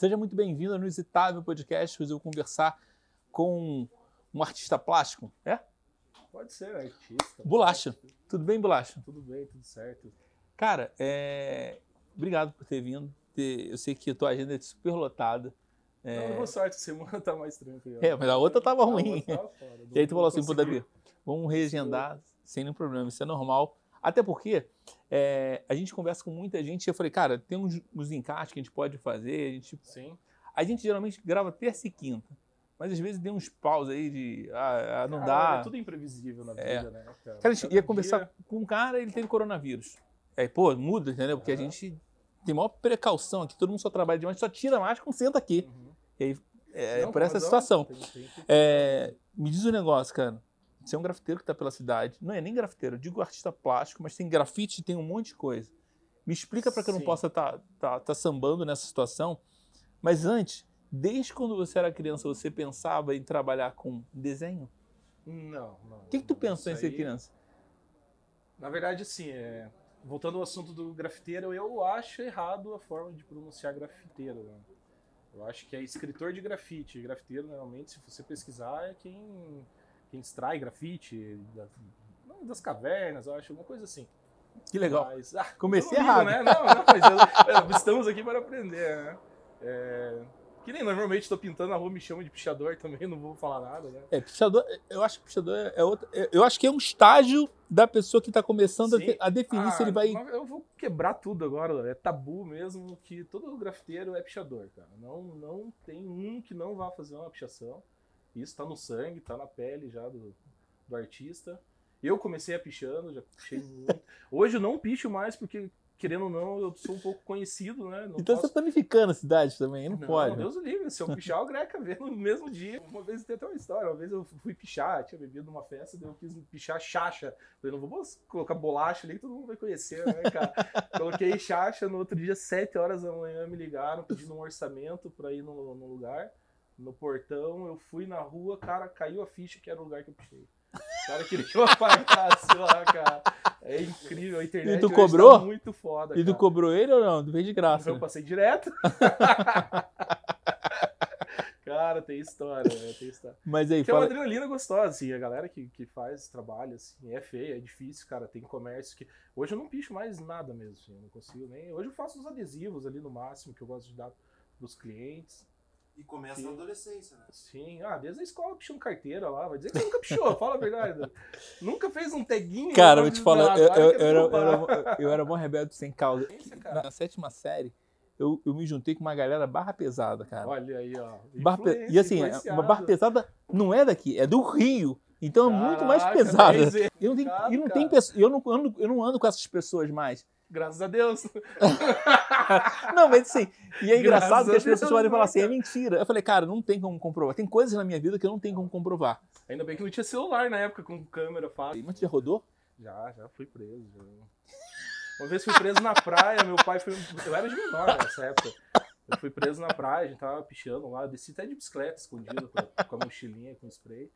Seja muito bem-vindo ao Inusitável Podcast. Hoje eu vou conversar com um artista plástico. É? Pode ser, artista. Bolacha. Tudo bem, Bolacha? Tudo bem, tudo certo. Cara, é... obrigado por ter vindo. Eu sei que a tua agenda é super lotada. É... Não, boa sorte, semana tá mais tranquila. É, mas a outra tava ruim. Outra tava e aí tu falou assim, pô, Davi, vamos reagendar sem nenhum problema, isso é normal. Até porque é, a gente conversa com muita gente e eu falei, cara, tem uns, uns encaixes que a gente pode fazer. A gente, Sim. A gente geralmente grava terça e quinta. Mas às vezes tem uns paus aí de. Ah, não ah, dá. É tudo imprevisível na é. vida, é. né? Cara, cara a gente ia conversar dia... com um cara ele teve coronavírus. Aí, pô, muda, entendeu? Porque a gente tem maior precaução aqui, todo mundo só trabalha demais, só tira mais com senta aqui. Uhum. E aí, é, não, por essa situação. Tem, tem, tem, é, me diz um negócio, cara. Você é um grafiteiro que está pela cidade. Não é nem grafiteiro, eu digo artista plástico, mas tem grafite, tem um monte de coisa. Me explica para que eu não possa estar tá, tá, tá sambando nessa situação. Mas antes, desde quando você era criança, você pensava em trabalhar com desenho? Não, não. O que, que tu pensou em ser criança? Na verdade, assim, é... voltando ao assunto do grafiteiro, eu acho errado a forma de pronunciar grafiteiro. Né? Eu acho que é escritor de grafite. Grafiteiro, normalmente, se você pesquisar, é quem quem extrai grafite das, das cavernas, eu acho, alguma coisa assim. Que legal. Mas, ah, Comecei errado. Né? Não, não, mas estamos aqui para aprender, né? É, que nem normalmente estou pintando na rua, me chamam de pichador também, não vou falar nada, né? É, pichador, eu acho que pichador é outro. É, eu acho que é um estágio da pessoa que está começando Sim. a, definir ah, se ele vai. Eu vou quebrar tudo agora, é tabu mesmo que todo grafiteiro é pichador, cara. Não, não tem um que não vá fazer uma pichação. Isso tá no sangue, tá na pele já do, do artista. Eu comecei a pichando, já pichei muito. Hoje eu não picho mais porque, querendo ou não, eu sou um pouco conhecido, né? Não então posso... você tá me ficando a cidade também, não, não pode. Deus livre, se eu pichar, o Greca vê no mesmo dia. Uma vez tem até uma história, uma vez eu fui pichar, tinha bebido numa festa, eu quis pichar chacha. Falei, não vou colocar bolacha ali que todo mundo vai conhecer, né, cara? Coloquei chacha, no outro dia, 7 horas da manhã, me ligaram pedindo um orçamento pra ir no, no lugar no portão, eu fui na rua, cara, caiu a ficha que era o lugar que eu pichei. O cara queria que eu apagasse lá, cara. É incrível, a internet e tu cobrou? Tá muito foda. E tu cobrou ele ou não? Tu veio de graça. Eu né? passei direto. cara, tem história, né? tem história. Mas aí, que fala... é uma adrenalina gostosa, assim, a galera que, que faz trabalho, assim, é feio, é difícil, cara, tem comércio que... Hoje eu não picho mais nada mesmo, assim, eu não consigo nem... Hoje eu faço os adesivos ali no máximo, que eu gosto de dar pros clientes. E começa na adolescência, né? Sim, ah, desde a escola pichando carteira lá, vai dizer que nunca pichou, fala a verdade. nunca fez um taguinho. Cara, vou te falar, eu, eu, eu, era, eu, era, eu era bom rebelde sem causa. Na, na sétima série, eu, eu me juntei com uma galera barra pesada, cara. Olha aí, ó. Barra e assim, uma barra pesada não é daqui, é do Rio. Então Caraca, é muito mais pesada. Eu não, tenho, eu, não tenho, eu, não ando, eu não ando com essas pessoas mais. Graças a Deus. não, mas assim, e é engraçado Graças que as pessoas podem falar assim, é mentira. Eu falei, cara, não tem como comprovar. Tem coisas na minha vida que eu não tenho como comprovar. Ainda bem que não tinha celular na época com câmera fácil. Mas você já rodou? Já, já fui preso. Já. Uma vez fui preso na praia, meu pai foi. Eu era de menor nessa época. Eu fui preso na praia, a gente tava pichando lá, desci até de bicicleta escondido com a, com a mochilinha, com spray.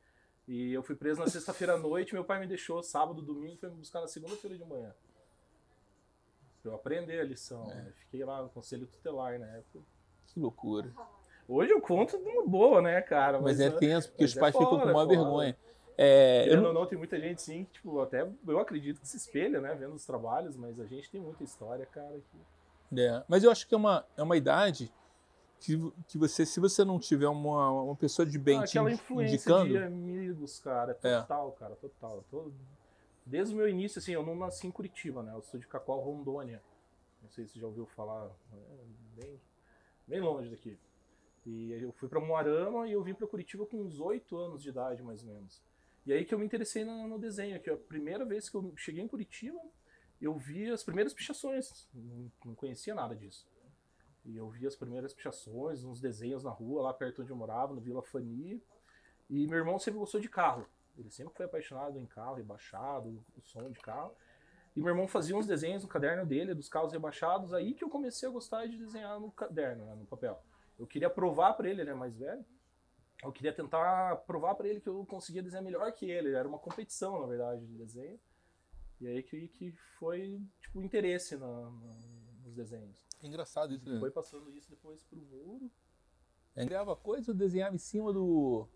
E eu fui preso na sexta-feira à noite, meu pai me deixou sábado, domingo, foi me buscar na segunda-feira de manhã pra eu aprender a lição. É. Né? Fiquei lá no conselho tutelar na época. Que loucura. Hoje eu conto de uma boa, né, cara? Mas, mas é tenso, porque os é pais é ficam com uma é vergonha. É, eu não... não, tem muita gente, sim, tipo, até eu acredito que se espelha, né, vendo os trabalhos, mas a gente tem muita história, cara. Que... É, mas eu acho que é uma, é uma idade que, que você, se você não tiver uma, uma pessoa de bem ah, te indicando... de amigos, cara, é. total, cara, total. Tô Desde o meu início, assim, eu não nasci em Curitiba, né? Eu sou de Cacoal, Rondônia. Não sei se já ouviu falar, é bem, bem longe daqui. E eu fui para Moarama e eu vim para Curitiba com uns oito anos de idade, mais ou menos. E aí que eu me interessei no, no desenho, que a primeira vez que eu cheguei em Curitiba, eu vi as primeiras pichações, não, não conhecia nada disso. E eu vi as primeiras pichações, uns desenhos na rua, lá perto onde eu morava, no Vila Fani. E meu irmão sempre gostou de carro. Ele sempre foi apaixonado em carro rebaixado, o som de carro. E meu irmão fazia uns desenhos no caderno dele, dos carros rebaixados, aí que eu comecei a gostar de desenhar no caderno, né, no papel. Eu queria provar para ele, ele é mais velho, eu queria tentar provar para ele que eu conseguia desenhar melhor que ele. Era uma competição, na verdade, de desenho. E aí que, que foi, tipo, o interesse na, na, nos os desenhos. Engraçado isso, né? Foi passando isso depois pro muro. É, criava coisa ou desenhava em cima do.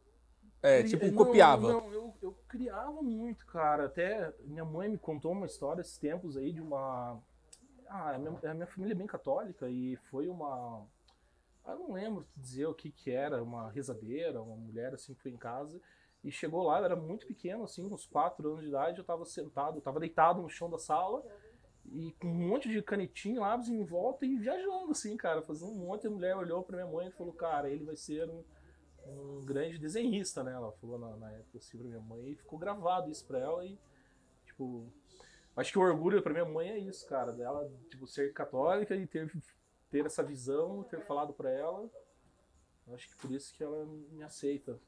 É, tipo, não, copiava. Não, eu, eu criava muito, cara. Até minha mãe me contou uma história esses tempos aí de uma. Ah, a minha, a minha família é bem católica e foi uma. Eu não lembro dizer o que que era, uma rezadeira, uma mulher assim que foi em casa e chegou lá, eu era muito pequeno, assim, uns 4 anos de idade, eu tava sentado, eu tava deitado no chão da sala e com um monte de canetinha, lápis em volta e viajando, assim, cara, fazendo um monte. A mulher olhou pra minha mãe e falou, cara, ele vai ser um, um grande desenhista, né? Ela falou na, na época assim pra minha mãe e ficou gravado isso pra ela e, tipo, acho que o orgulho pra minha mãe é isso, cara, dela, tipo, ser católica e ter, ter essa visão, ter falado pra ela. Acho que por isso que ela me aceita.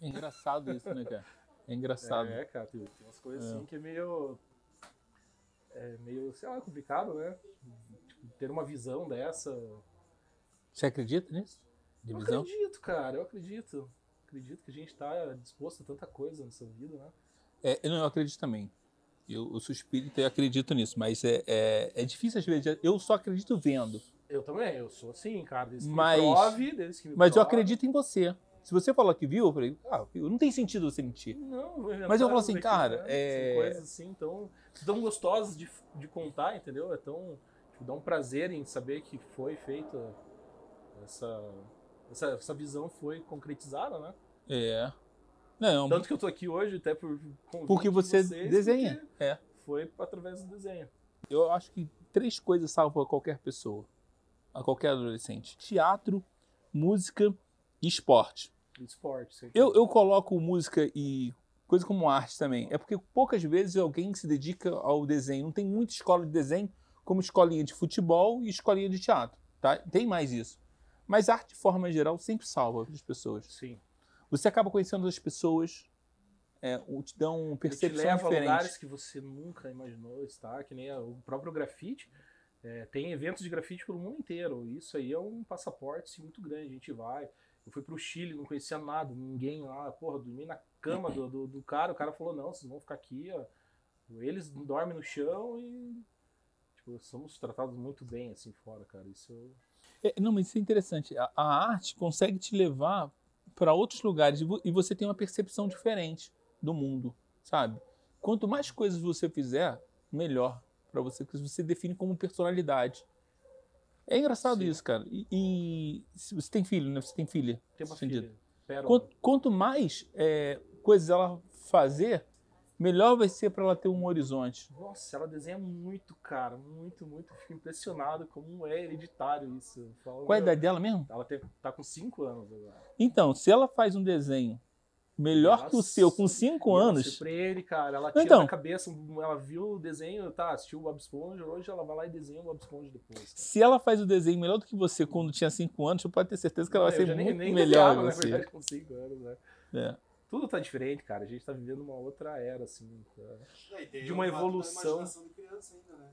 É engraçado isso, né, cara? É engraçado. É, cara, tem, tem umas coisas É. assim que é meio. É meio, sei lá, complicado, né? Tipo, ter uma visão dessa. Você acredita nisso? De Eu acredito, cara, eu acredito. Acredito que a gente tá disposto a tanta coisa nessa vida, né? É, eu, não, eu acredito também. Eu, eu sou espírita e acredito nisso, mas é, é, é difícil às vezes. Eu só acredito vendo. Eu também, eu sou assim, cara. Desde que Mas- me prove, desde que me Mas eu prove. acredito em você. Se você falou que viu, eu falei, ah, não tem sentido você mentir. Não, inventar Mas eu falo assim, cara, né? é- São coisas assim tão, tão gostosas de, de contar, entendeu? É tão. Tipo, dá um prazer em saber que foi feita essa. Essa, essa visão foi concretizada, né? É. Não, Tanto que eu tô aqui hoje, até por porque você vocês, desenha. porque É. Foi através do desenho. Eu acho que três coisas salvam a qualquer pessoa, a qualquer adolescente: teatro, música e esporte. Esporte. certeza. Eu, eu coloco música e coisa como arte também. É porque poucas vezes alguém se dedica ao desenho. Não tem muita escola de desenho como escolinha de futebol e escolinha de teatro. Tá? Tem mais isso. Mas arte, de forma geral, sempre salva as pessoas. Sim. Você acaba conhecendo as pessoas, é, o- te dão Ele te percepção leva a diferente. lugares que você nunca imaginou estar, que nem o próprio grafite. É, tem eventos de grafite pelo mundo inteiro. Isso aí é um passaporte assim, muito grande. A gente vai. Eu fui pro Chile, não conhecia nada, ninguém lá. Porra, dormi na cama do, do, do cara. O cara falou: não, vocês vão ficar aqui. Ó. Eles dormem no chão e. Tipo, somos tratados muito bem assim fora, cara. Isso eu- É, não, mas isso é interessante. A, a arte consegue te levar para outros lugares e vo- e você tem uma percepção diferente do mundo, sabe? Quanto mais coisas você fizer, melhor para você, porque você define como personalidade. É engraçado Sim. isso, cara. E, e você tem filho, né? Você tem filha. tem uma filha. Quanto, quanto mais é, coisas ela fazer, melhor vai ser para ela ter um horizonte. Nossa, ela desenha muito, cara. Muito, muito. Fico impressionado como é hereditário isso. Falo, Qual é a idade dela mesmo? Ela tem, tá com 5 anos agora. Então, se ela faz um desenho melhor que o Nossa. seu com 5 E ela anos, surpreende, cara. Ela tira Então. da cabeça, ela viu o desenho, tá, assistiu o Bob Esponja, hoje ela vai lá e desenha o Bob Esponja depois. cara. Se ela faz o desenho melhor do que você quando tinha 5 anos, você pode ter certeza que ela vai Eu ser já nem- muito nem melhor desenhava, que na você. verdade, com 5 anos, né? É. Tudo tá diferente, cara. A gente tá vivendo uma outra era, assim. tá? De uma evolução. ainda, né?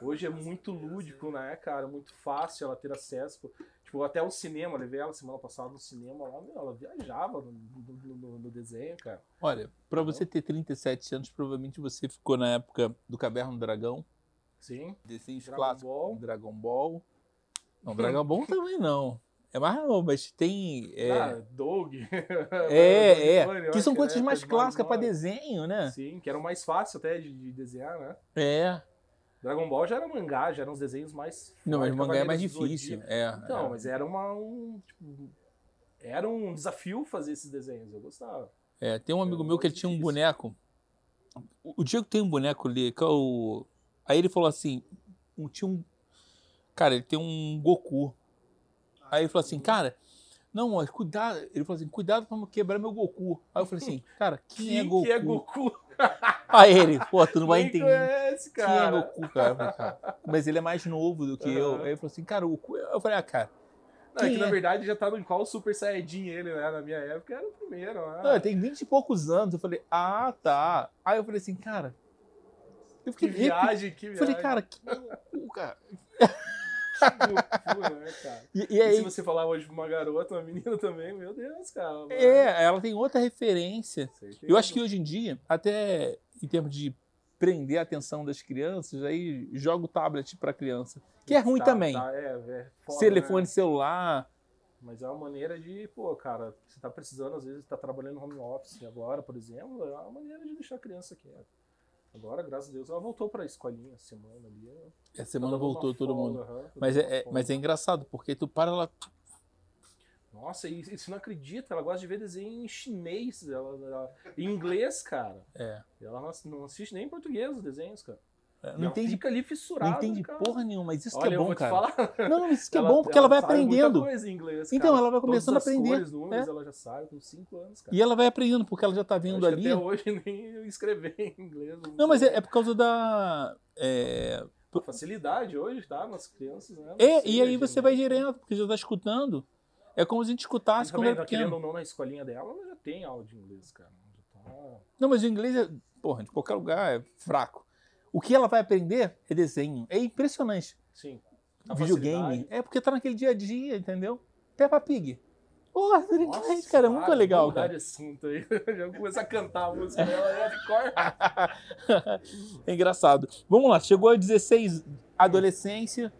Hoje é muito lúdico, né, cara? Muito fácil ela ter acesso. Tipo, até o cinema, levei ela semana passada no cinema lá, meu, ela viajava no, no- no- no desenho, cara. Olha, pra você ter 37 anos, provavelmente você ficou na época do Caverna do Dragão, Sim. desenhos Dragon clássicos, Ball. Dragon Ball. Não, Dragon Ball também não. É mais novo, mas tem. É, Ah, Doug. é, Doug eu é. Que são que coisas mais clássicas pra nova. desenho, né? Sim, que eram mais fáceis até de, de desenhar, né? É. Dragon Ball já era mangá, já eram os desenhos mais. Não, mas mangá é mais difícil. É, Então, é. mas era uma. Um, tipo, era um desafio fazer esses desenhos, eu gostava. É, tem um amigo É meu que ele tinha um boneco. O o Diego tem um boneco ali, que é o. Aí ele falou assim: um- tinha um. Cara, ele tem um Goku. Aí ele falou assim, cara, não, mas cuidado. Ele falou assim, cuidado pra não quebrar meu Goku. Aí eu falei assim, cara, quem, é Goku? que é Goku? Aí ele, pô, tu não vai Quem entender. conhece, Quem é cara? Goku, cara? Eu falei, cara? Mas ele é mais novo do que eu. Aham. Aí ele falou assim, cara, o Goku. Eu falei, ah, cara. Não, é quem que na é? verdade já tá no qual Super Saiyajin ele, né? Na minha época era o primeiro, né? Não, tem 20 e poucos anos. Eu falei, ah, tá. Aí eu falei assim, cara. Eu Que fiquei viagem, que Eu viagem. falei, cara, que Goku, cara. Loucura, né, cara? E, e E, aí, se você falar hoje pra uma garota, uma menina também, meu Deus, cara. é, ela tem outra referência. Eu acho que hoje em dia, até em termos de prender a atenção das crianças, aí joga o tablet para criança. Que é ruim Tá- também. tá, é, é foda, Telefone né? celular. Mas é uma maneira de, pô, cara, você tá precisando, às vezes, tá trabalhando no home office agora, por exemplo, é uma maneira de deixar a criança quieta. Agora, graças a Deus, ela voltou pra escolinha essa semana ali. ela Essa tá semana voltou todo folga, mundo. tá Mas é, é- mas é engraçado, porque tu para lá. Nossa, e, e você não acredita, ela gosta de ver desenho em chinês, ela, ela- em inglês, cara. É, Ela não, não assiste nem em português os desenhos, cara. É, não ela entende, fica ali fissurada. não entende cara. porra nenhuma, mas isso Olha, que é bom, cara. falar. Não, não, isso que é bom, porque ela vai sabe muita aprendendo. coisa em inglês, Então, cara. ela vai começando Todas a aprender. Cores, números, É. ela já sabe com 5 anos, cara. E ela vai aprendendo, porque ela já tá vendo ali. Até hoje nem escrever em inglês. Não, mas sei. é, é por causa da. É, A facilidade hoje, tá? Nas crianças, né? é, e aí você vai direto, porque já tá escutando. É como se a gente escutasse quando também, era tá querendo pequeno. ou não, na escolinha dela, ela já tem aula de inglês, cara. Já tá... Não, mas o inglês é, porra, de qualquer lugar é fraco. O que ela vai aprender é desenho. É impressionante. Sim. A Videogame. facilidade. É porque tá naquele dia a dia, entendeu? Peppa Pig. Porra, em Nossa, cara. É muito legal, cara. assunto aí. Já vou começar a cantar a música dela já de cor. é engraçado. Vamos lá, chegou a 16, adolescência.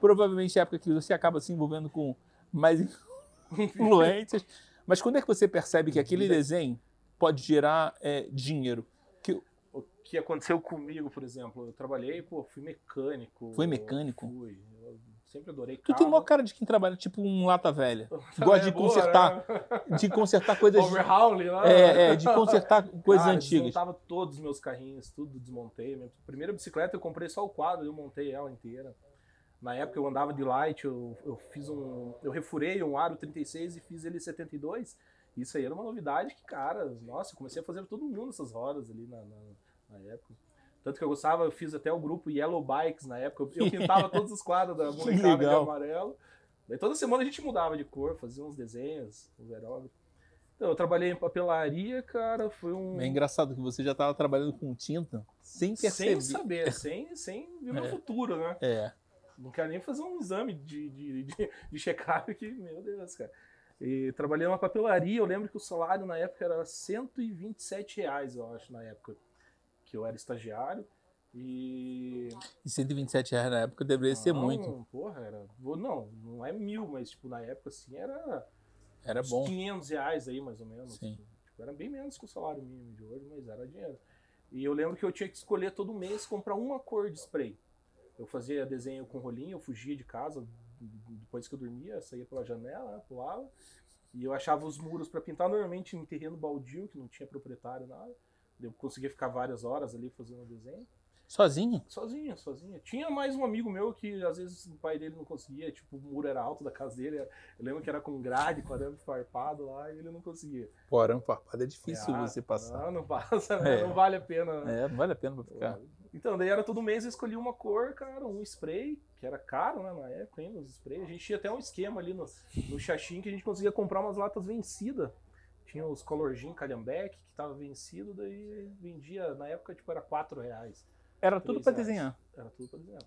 Provavelmente é a época que você acaba se envolvendo com mais influências. Mas quando é que você percebe que aquele desenho pode gerar é, dinheiro? Que, que aconteceu comigo, por exemplo, eu trabalhei, pô, fui mecânico. Foi mecânico? Fui. Eu sempre adorei tu carro. tem maior cara de quem trabalha tipo um lata velha. Gosta de bem, boa, consertar, né? de consertar coisas. Overhaul lá. É, é, de consertar coisas Cara, antigas. Desmontava todos os meus carrinhos, tudo desmontei. Minha primeira bicicleta eu comprei só o quadro, eu montei ela inteira. Na época eu andava de light, eu, eu fiz um. Eu refurei um aro 36 e fiz ele 72. Isso aí era uma novidade que, cara, nossa, eu comecei a fazer todo mundo essas rodas ali na, na, na época. Tanto que eu gostava, eu fiz até o grupo Yellow Bikes na época. Eu, eu pintava todos os quadros da molecada de amarelo. Daí toda semana a gente mudava de cor, fazia uns desenhos, uns aerógrafos. Então, eu trabalhei em papelaria, cara, foi um. É engraçado que você já estava trabalhando com tinta sem perceber. Sem saber, sem, sem ver meu É. futuro, né? É. Não quero nem fazer um exame de, de, de, de checagem aqui, meu Deus, cara. E trabalhei numa papelaria, eu lembro que o salário na época era 127 reais, eu acho, na época que eu era estagiário. E. E 127 reais na época deveria ser Não, muito. Porra, era. Não, não é mil, mas tipo, na época assim era Era uns bom. 500 reais aí, mais ou menos. Sim. Tipo, era bem menos que o salário mínimo de hoje, mas era dinheiro. E eu lembro que eu tinha que escolher todo mês comprar uma cor de spray. Eu fazia desenho com rolinho, eu fugia de casa depois que eu dormia, saía pela janela, né, pulava. E eu achava os muros para pintar normalmente em terreno baldio, que não tinha proprietário nada. Eu conseguia ficar várias horas ali fazendo desenho. Sozinho? Sozinho, sozinho. Tinha mais um amigo meu que às vezes o pai dele não conseguia, tipo, o muro era alto da casa dele. Eu lembro que era com grade, com arame farpado lá, e ele não conseguia. Pô, arame farpado é difícil Ah, você passar. Não, não passa, né? É. Não vale a pena. né? É, não vale a pena pra ficar. Então, daí era todo mês eu escolhia uma cor, cara, um spray, que era caro, né, na época ainda, os sprays. A gente tinha até um esquema ali no, no Xaxim que a gente conseguia comprar umas latas vencidas. Tinha os Color Gin Calhambeck, que tava vencido, daí vendia, na época, tipo, era 4 reais. Era tudo reais. desenhar. Era tudo pra desenhar.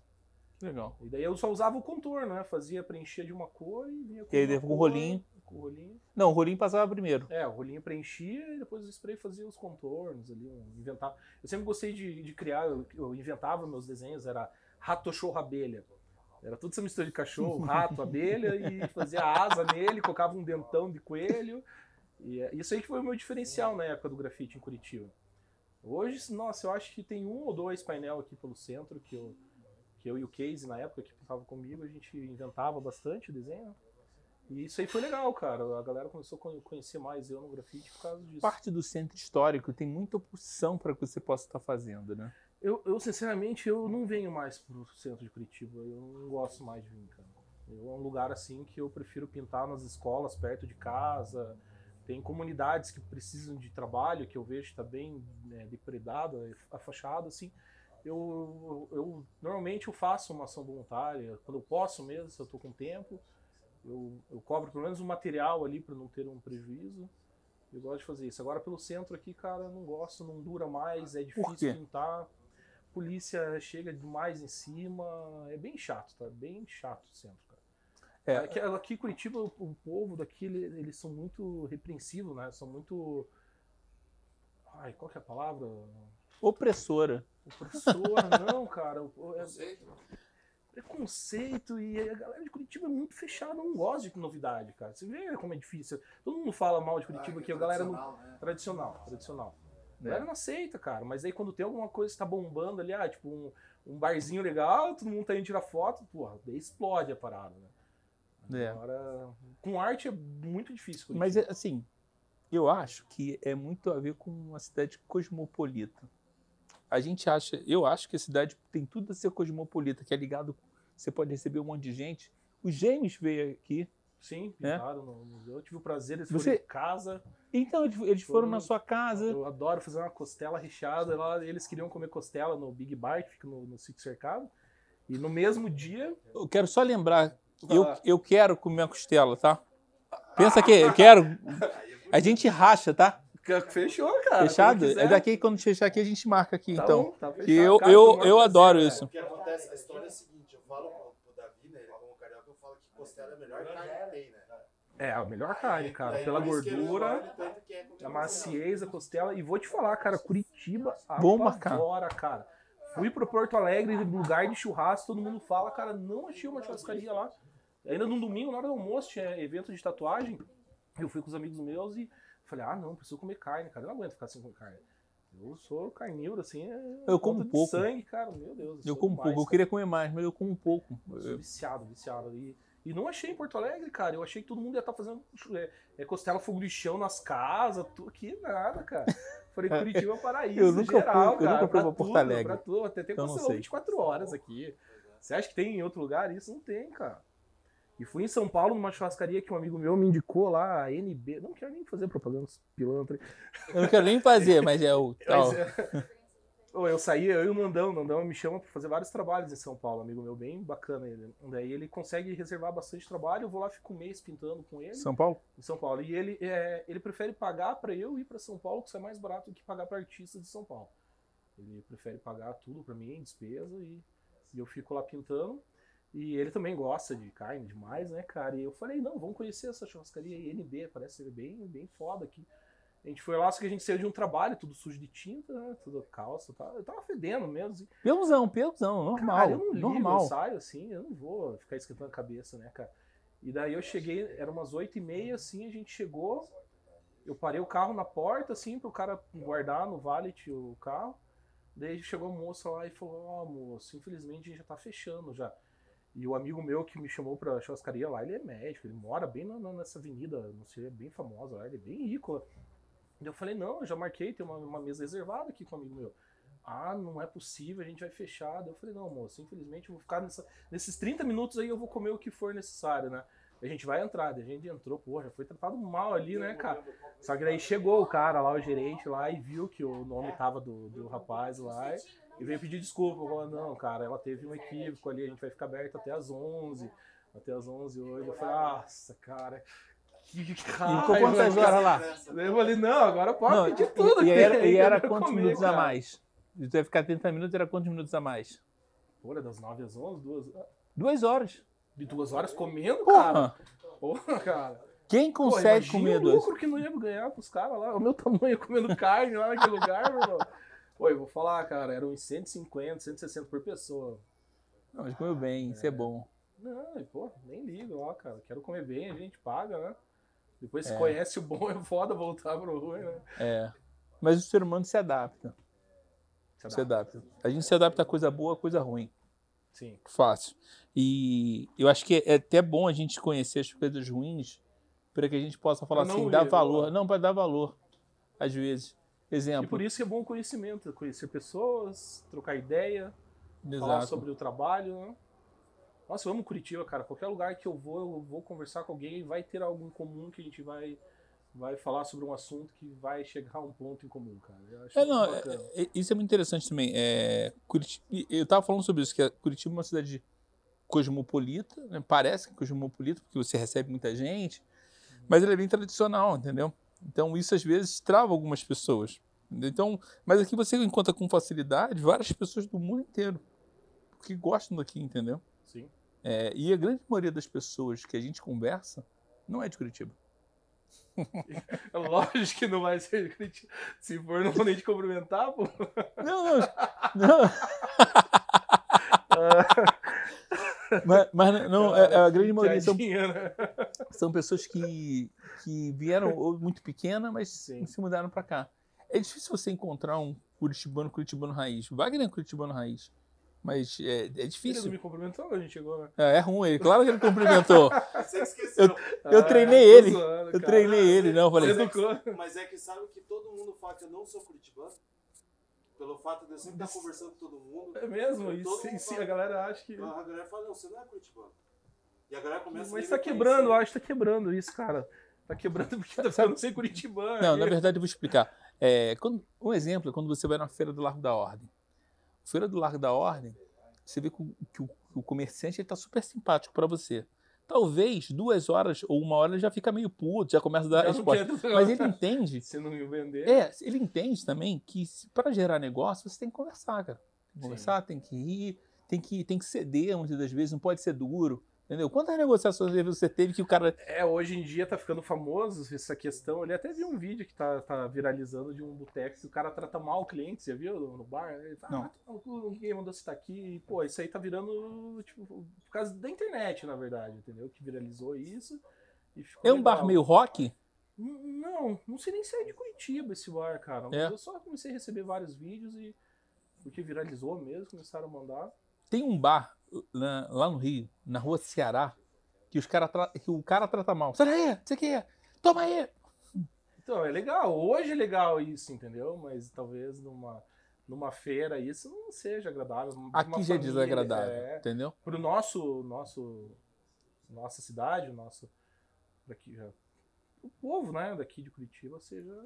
Legal. E daí eu só usava o contorno, né? Fazia, preenchia de uma cor e vinha com E aí, com o rolinho? Com o rolinho. Não, o rolinho passava primeiro. É, o rolinho preenchia e depois o spray fazia os contornos ali, inventava. Eu sempre gostei de, de criar, eu, eu inventava meus desenhos, era rato, cachorro, abelha. Era tudo essa mistura de cachorro, rato, abelha e fazia asa nele, colocava um dentão de coelho. E é- isso aí que foi o meu diferencial na época do grafite em Curitiba. Hoje, nossa, eu acho que tem um ou dois painel aqui pelo centro que eu, que eu e o Casey, na época que estava comigo, a gente inventava bastante desenho. E isso aí foi legal, cara. A galera começou a con- conhecer mais eu no grafite por causa disso. Parte do centro histórico tem muita opção para que você possa estar fazendo, né? Eu, eu, sinceramente, eu não venho mais pro centro de Curitiba. Eu não gosto mais de vir, cara. Eu, é um lugar assim que eu prefiro pintar nas escolas, perto de casa. Tem comunidades que precisam de trabalho, que eu vejo que está bem né, depredada, a fachada, assim. Eu, eu, normalmente eu faço uma ação voluntária, quando eu posso mesmo, se eu estou com tempo. Eu, eu cobro pelo menos um material ali para não ter um prejuízo. Eu gosto de fazer isso. Agora pelo centro aqui, cara, não gosto, não dura mais, é difícil pintar. Polícia chega demais em cima, é bem chato, tá? Bem chato o centro. É. Aqui, aqui em Curitiba, o, o povo daqui, ele- eles são muito repreensivos, né? São muito. Ai, qual que é a palavra? Opressora. Opressora, não, cara. É, preconceito e a galera de Curitiba é muito fechada, não gosta de novidade, cara. Você vê como é difícil. Todo mundo fala mal de Curitiba ah, aqui, a galera não. Né? Tradicional, tradicional. A galera é. não aceita, cara. Mas aí quando tem alguma coisa que tá bombando ali, ah, tipo um, um barzinho legal, todo mundo tá indo tirar foto, porra, daí explode a parada, né? É. Agora, com arte é muito difícil. Curitiba. Mas assim, eu acho que é muito a ver com uma cidade cosmopolita. A gente acha, eu acho que a cidade tem tudo a ser cosmopolita, que é ligado, você pode receber um monte de gente. Os gêmeos veio aqui. Sim, né? pintaram no museu. Eu tive o prazer, eles você... foram em casa. Então, eles foram, foram na sua casa. Eu adoro fazer uma costela recheada. Lá, eles queriam comer costela no Big Bar, que fica no, no sítio cercado. E no mesmo dia. Eu quero só lembrar, eu, eu quero comer a costela, tá? Pensa que eu quero. A gente racha, tá? Fechou, cara. Fechado? É daqui quando fechar aqui a gente marca aqui, tá então. Bom, tá que eu, cara, eu, eu adoro assim, isso. O que acontece, a história é a seguinte, eu falo pro Davi, né, ele como carioca, eu falo que costela é a melhor carne que tem, né? É, a melhor carne, cara. Pela gordura, a maciez, a costela. E vou te falar, cara, Curitiba Bom adora, cara. Fui pro Porto Alegre, lugar de churrasco, todo mundo fala, cara, não achei uma churrascaria lá. Ainda no domingo, na hora do almoço, tinha evento de tatuagem. Eu fui com os amigos meus e falei, ah, não, preciso comer carne, cara. Eu não aguento ficar sem comer carne. Eu sou carnívoro, assim, é eu como pouco. sangue, cara, meu Deus. Eu, eu como pouco, eu queria comer mais, mas eu como pouco. Eu sou viciado, viciado. E, e não achei em Porto Alegre, cara. Eu achei que todo mundo ia estar tá fazendo é, é, costela fogo de chão nas casas, tudo aqui, nada, cara. Falei, Curitiba é um paraíso eu nunca geral, fui, eu nunca fui pra, Porto Alegre. Pra tudo, até tem costelão 24 horas aqui. Você acha que tem em outro lugar? Isso não tem, cara. E fui em São Paulo numa churrascaria que um amigo meu me indicou lá, a NB. Não quero nem fazer propaganda pilantra. Eu não quero nem fazer, mas é o tal. eu saí, eu e o Nandão, o Nandão me chama para fazer vários trabalhos em São Paulo, amigo meu, bem bacana ele. Daí ele consegue reservar bastante trabalho, eu vou lá, fico um mês pintando com ele. São Paulo? Em São Paulo. E ele, é, ele prefere pagar para eu ir para São Paulo, que isso é mais barato do que pagar para artista de São Paulo. Ele prefere pagar tudo para mim, despesa, e, e eu fico lá pintando. E ele também gosta de carne demais, né, cara? E eu falei, não, vamos conhecer essa churrascaria INB, parece ser bem, bem foda aqui. A gente foi lá, só que a gente saiu de um trabalho, tudo sujo de tinta, né? Tudo calça, tá? eu tava fedendo mesmo. Assim. Peluzão, peluzão, normal. Cara, eu não ligo, normal. eu saio assim, eu não vou ficar esquentando a cabeça, né, cara? E daí eu cheguei, era umas oito e meia, assim, a gente chegou, eu parei o carro na porta, assim, pro cara guardar no valet o carro. Daí chegou a moça lá e falou, ó, oh, moço, infelizmente a gente já tá fechando já. E o amigo meu que me chamou pra churrascaria lá, ele é médico, ele mora bem na, nessa avenida, não sei, é bem famosa lá, ele é bem rico. Eu falei, não, eu já marquei, tem uma, uma mesa reservada aqui com um amigo meu. Ah, não é possível, a gente vai fechar. Eu falei, não, moço, infelizmente eu vou ficar nessa, nesses 30 minutos aí, eu vou comer o que for necessário, né? A gente vai entrar, a gente entrou, pô, já foi tratado mal ali, né, cara? Só que daí chegou o cara lá, o gerente lá, e viu que o nome tava do, do rapaz lá. E, e veio pedir desculpa. Falou, não, cara, ela teve um equívoco ali, a gente vai ficar aberto até as 11. Até as 11 hoje. Eu falei, nossa, cara. Que raiva, e ficou quantas horas lá? Eu falei, não, agora pode não, pedir tudo. E era, e era quantos comer, minutos cara. a mais? Se tu ia ficar 30 minutos, era quantos minutos a mais? Olha, das 9 às 11, duas... Duas horas. De duas horas comendo, Porra. cara? Porra, cara. Quem consegue Pô, comer duas? o lucro que não ia ganhar pros caras lá. O meu tamanho comendo carne lá naquele lugar, meu irmão. Eu vou falar, cara, eram uns 150, 160 por pessoa. Não, mas comeu bem, é. isso é bom. Não, pô, nem ligo, ó, cara. Quero comer bem, a gente paga, né? Depois se é. conhece o bom, é foda voltar pro ruim, né? É. Mas o ser humano se adapta. Se adapta. Se adapta. A gente se adapta a coisa boa a coisa ruim. Sim. Fácil. E eu acho que é até bom a gente conhecer as coisas ruins para que a gente possa falar assim, dar valor. Não, para dar valor, às vezes. Exemplo. E por isso que é bom conhecimento, conhecer pessoas, trocar ideia, Exato. falar sobre o trabalho, né? Nossa, eu amo Curitiba, cara. Qualquer lugar que eu vou, eu vou conversar com alguém e vai ter algo em comum que a gente vai vai falar sobre um assunto que vai chegar a um ponto em comum, cara. é, não, é, é, isso é muito interessante também. É, Curitiba, eu tava falando sobre isso, que Curitiba é uma cidade cosmopolita, né? parece que é cosmopolita, porque você recebe muita gente, mas ele é bem tradicional, entendeu? Então isso às vezes trava algumas pessoas. Então, mas aqui você encontra com facilidade várias pessoas do mundo inteiro que gostam daqui, entendeu? Sim. É, e a grande maioria das pessoas que a gente conversa não é de Curitiba. Lógico que não vai ser crítico. Se for, não vou nem te cumprimentar, pô. Não, não. não. mas, mas não, é, é a grande maioria são, né? são pessoas que, que vieram muito pequena, mas Sim. se mudaram para cá. É difícil você encontrar um curitibano, curitibano raiz. Wagner é curitibano raiz. Mas é, é difícil. Ele me cumprimentou, a gente chegou, né? É, é ruim, claro que ele cumprimentou. Você esqueceu. Eu, eu ah, treinei ele. Zoando, eu treinei ele, não, falei. Mas é, que, mas é que sabe que todo mundo fala que eu não sou curitibano? Pelo fato de eu sempre estar conversando com todo mundo. É mesmo? Isso, sim, sim, a galera acha que. A galera fala, não, você não é curitibano. E a galera começa Mas tá quebrando, eu acho que tá quebrando isso, cara. Tá quebrando porque tá ficando sem curitibano. Não, na verdade eu vou explicar. É, quando, um exemplo é quando você vai na Feira do Largo da Ordem. Feira do Largo da Ordem, você vê que o, que o, que o comerciante está super simpático para você. Talvez duas horas ou uma hora ele já fica meio puto, já começa a dar resposta. Mas ele entende. Você não viu vender. É, ele entende também que para gerar negócio você tem que conversar, cara. Tem que conversar, tem que ir, tem que, tem que ceder muitas das vezes, não pode ser duro. Entendeu? Quantas negociações você teve que o cara. É, hoje em dia tá ficando famoso essa questão. Ele até viu um vídeo que tá, tá viralizando de um boteco que o cara trata mal o cliente, você viu? No bar. Ele fala, não. ah, ninguém mandou você tá aqui. E, pô, isso aí tá virando, tipo, por causa da internet, na verdade, entendeu? Que viralizou isso. é um legal. bar meio rock? Não, não sei nem se é de Curitiba esse bar, cara. É. eu só comecei a receber vários vídeos e. Porque viralizou mesmo, começaram a mandar. Tem um bar lá, lá no Rio, na rua Ceará, que, os cara que o cara trata mal. Sai daí, você quer? Toma aí! Então, é legal. Hoje é legal isso, entendeu? Mas talvez numa, numa feira isso não seja agradável. Aqui já é desagradável, é, entendeu? Pro nosso, nosso, nossa cidade, o nosso, daqui já, o povo, né, daqui de Curitiba seja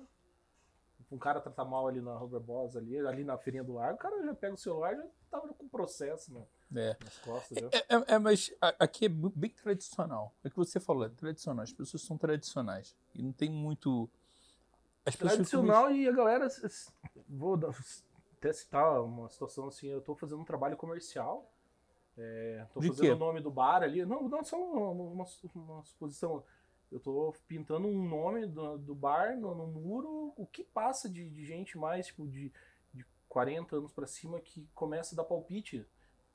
um cara tratar mal ali na Robert Boss, ali, ali na feirinha do largo, o cara já pega o celular e já tava com processo, né? É. Costas, é, é, é, mas aqui é bem tradicional. É o que você falou, é tradicional. As pessoas são tradicionais. E não tem muito. As Tradicional e a galera. Vou até citar uma situação assim. Eu estou fazendo um trabalho comercial. Estou é, fazendo o nome do bar ali. Não, não só uma, uma, uma suposição. Eu estou pintando um nome do, do bar no, no, muro. O que passa de, de gente mais, tipo, de, de 40 anos para cima que começa a dar palpite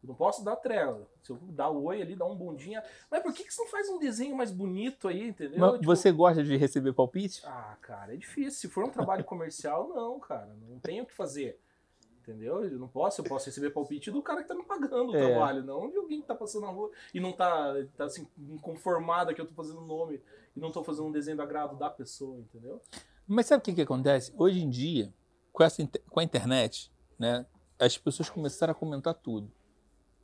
eu não posso dar trela. Se eu dar oi ali, dar um bundinha. Mas por que, que você não faz um desenho mais bonito aí, entendeu? Mas tipo... Você gosta de receber palpite? Ah, cara, é difícil. Se for um trabalho comercial, não, cara. Não tenho o que fazer. Entendeu? Eu não posso, eu posso receber palpite do cara que tá me pagando o é. trabalho, não de alguém que tá passando na rua e não tá, tá assim, inconformada que eu tô fazendo o nome e não tô fazendo um desenho do agrado da pessoa, entendeu? Mas sabe o que, que acontece? Hoje em dia, com, essa, com a internet, né, as pessoas começaram a comentar tudo.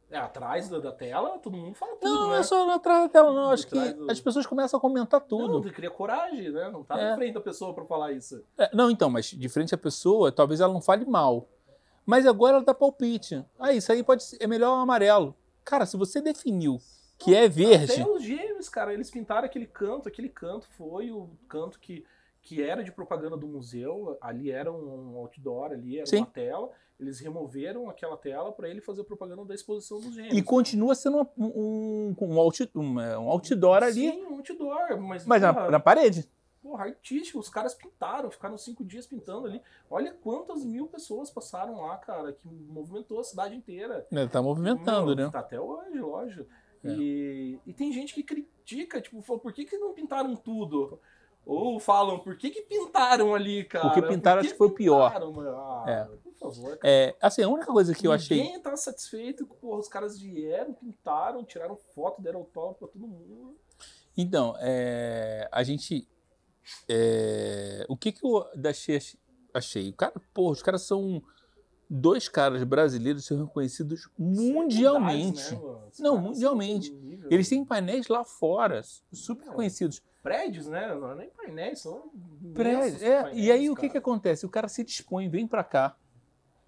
É, atrás da, da, tela, todo mundo fala tudo, não, né? Não, é só atrás da tela, não. Acho que do... as pessoas começam a comentar tudo. Não, cria coragem, né? Não tá é. frente da pessoa para falar isso. É, não, então, mas de frente à pessoa, talvez ela não fale mal. Mas agora ela dá palpite. Ah, isso aí pode ser, é melhor amarelo. Cara, se você definiu que não, é verde... Até os gêmeos, cara, eles pintaram aquele canto, aquele canto foi o canto que, que era de propaganda do museu, ali era um outdoor, ali era Sim. uma tela eles removeram aquela tela para ele fazer propaganda da exposição dos gêmeos. E continua sendo um, um, um, out, um, é, um outdoor ali. Sim, um outdoor. Mas, mas porra, na, na, parede. Porra, artístico. Os caras pintaram, ficaram cinco dias pintando ali. Olha quantas mil pessoas passaram lá, cara, que movimentou a cidade inteira. É, tá movimentando, Meu, né? Tá até hoje, lógico. É. E, e tem gente que critica, tipo, por que, que não pintaram tudo? Ou falam, por que, que pintaram ali, cara? Porque pintaram, acho que foi o pior. Ah, é. Por favor, cara. É, assim, a única coisa que Ninguém eu achei. Ninguém tá satisfeito que porra, os caras vieram, pintaram, tiraram foto, deram autógrafo pra todo mundo. Então, é, a gente. É, o que, que eu achei, achei? O cara, porra, os caras são dois caras brasileiros são reconhecidos mundialmente. Né, não, mundialmente. Eles têm painéis lá fora, super conhecidos prédios, né? Não é nem painéis, são prédios. É, painéis, e aí cara. o que, que acontece? O cara se dispõe, vem para cá.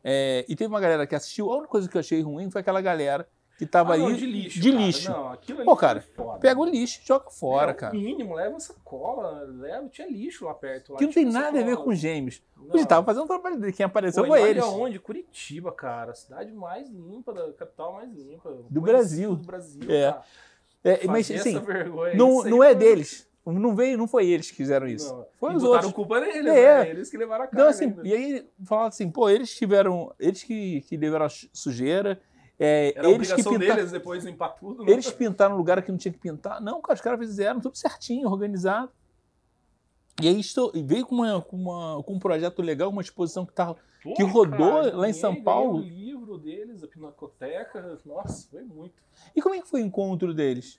É, e teve uma galera que assistiu. A única coisa que eu achei ruim foi aquela galera que tava ah, não, aí de lixo. De cara. lixo. Não, aquilo Pô, cara, pega o lixo, joga fora, é, cara. mínimo, leva sacola, leva, tinha lixo lá perto. Lá, que não tem nada sacola. a ver com gêmeos. Ele tava fazendo um trabalho dele, quem apareceu Pô, foi eles. onde? Curitiba, cara. A cidade mais limpa, da capital mais limpa. Do Brasil. Do Brasil, é. é mas assim, não, não é deles Não veio, não foi eles que fizeram isso. Não. Foi e os outros. culpa neles, É. né? Eles que levaram a Então, carga. assim, ainda. e aí falaram assim, pô, eles tiveram. Eles que, que levaram a sujeira. é, Era a eles que pintaram. deles depois limpar tudo. né? Eles pintaram no lugar que não tinha que pintar. Não, cara, os caras fizeram tudo certinho, organizado. E aí estou, e veio com, uma, com, uma, com um projeto legal, uma exposição que tá. Pô, que rodou lá em São Paulo. o livro deles, a Pinacoteca. Nossa, foi muito. E como é que foi o encontro deles?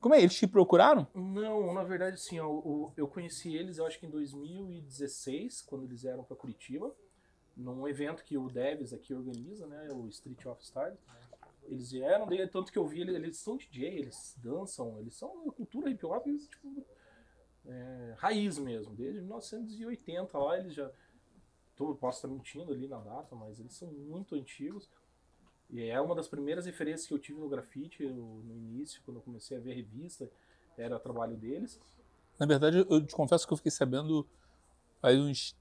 Como é? Eles te procuraram? Não, na verdade, o- eu conheci eles, eu acho que em 2016, quando eles vieram para Curitiba, num evento que o Deves aqui organiza, né, o Street of Style. Eles vieram, daí, tanto que eu vi, eles, eles são DJ, eles dançam, eles são cultura hip hop, eles, tipo, é, raiz mesmo, desde 1980 lá, eles já. Tô, posso estar mentindo ali na data, mas eles são muito antigos. E é uma das primeiras referências que eu tive no grafite eu- no início, quando eu comecei a ver revista, era trabalho deles. Na verdade, eu te confesso que eu fiquei sabendo faz uns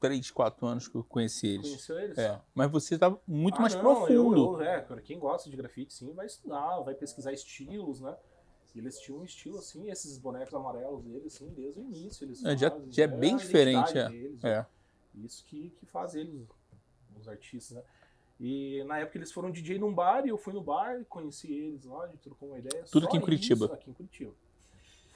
3, 4 anos que eu conheci eles. Conheceu eles? É, mas você estava muito Ah, mais não, profundo. Eu, eu, é, cara, quem gosta de grafite, sim, vai estudar, vai pesquisar estilos, né? E eles tinham um estilo, assim, esses bonecos amarelos deles, assim, desde o início. Eles É, já- fazem, já é né, bem a diferente, é. deles, É. Isso que, que faz eles, os artistas, né? E na época eles foram DJ num bar e eu fui no bar, conheci eles lá, a gente trocou uma ideia. Tudo aqui em Curitiba. Isso, aqui em Curitiba.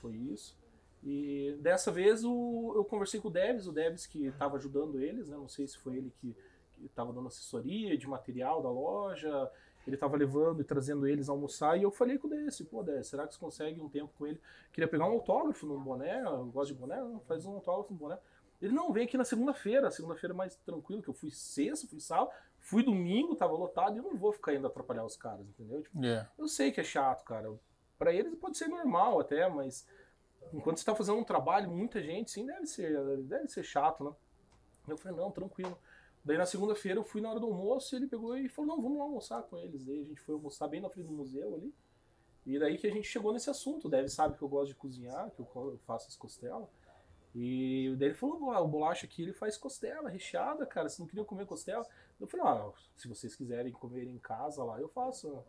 Foi isso. E dessa vez o, eu conversei com o Deves, o Deves que estava ajudando eles, né? Não sei se foi ele que estava dando assessoria de material da loja, ele estava levando e trazendo eles a almoçar, e eu falei com o Desse, pô, Desse, será que você consegue um tempo com ele? Queria pegar um autógrafo num boné, eu gosto de boné, faz um autógrafo no boné. Ele, não, vem aqui na segunda-feira, segunda-feira é mais tranquilo, que eu fui sexta, fui sábado, fui domingo, tava lotado, e eu não vou ficar indo atrapalhar os caras, entendeu? Tipo, É. eu sei que é chato, cara. Pra eles pode ser normal até, mas enquanto você tá fazendo um trabalho, muita gente, sim, deve ser, deve ser chato, né? Eu falei, não, tranquilo. Daí na segunda-feira eu fui na hora do almoço e ele pegou e falou, não, vamos lá almoçar com eles. Daí a gente foi almoçar bem na frente do museu ali. E daí que a gente chegou nesse assunto. Deve sabe que eu gosto de cozinhar, que eu faço as costelas. E daí ele falou, ah, o bolacha aqui ele faz costela recheada, cara. Você não queria comer costela? Eu falei, ah, se vocês quiserem comer em casa lá, eu faço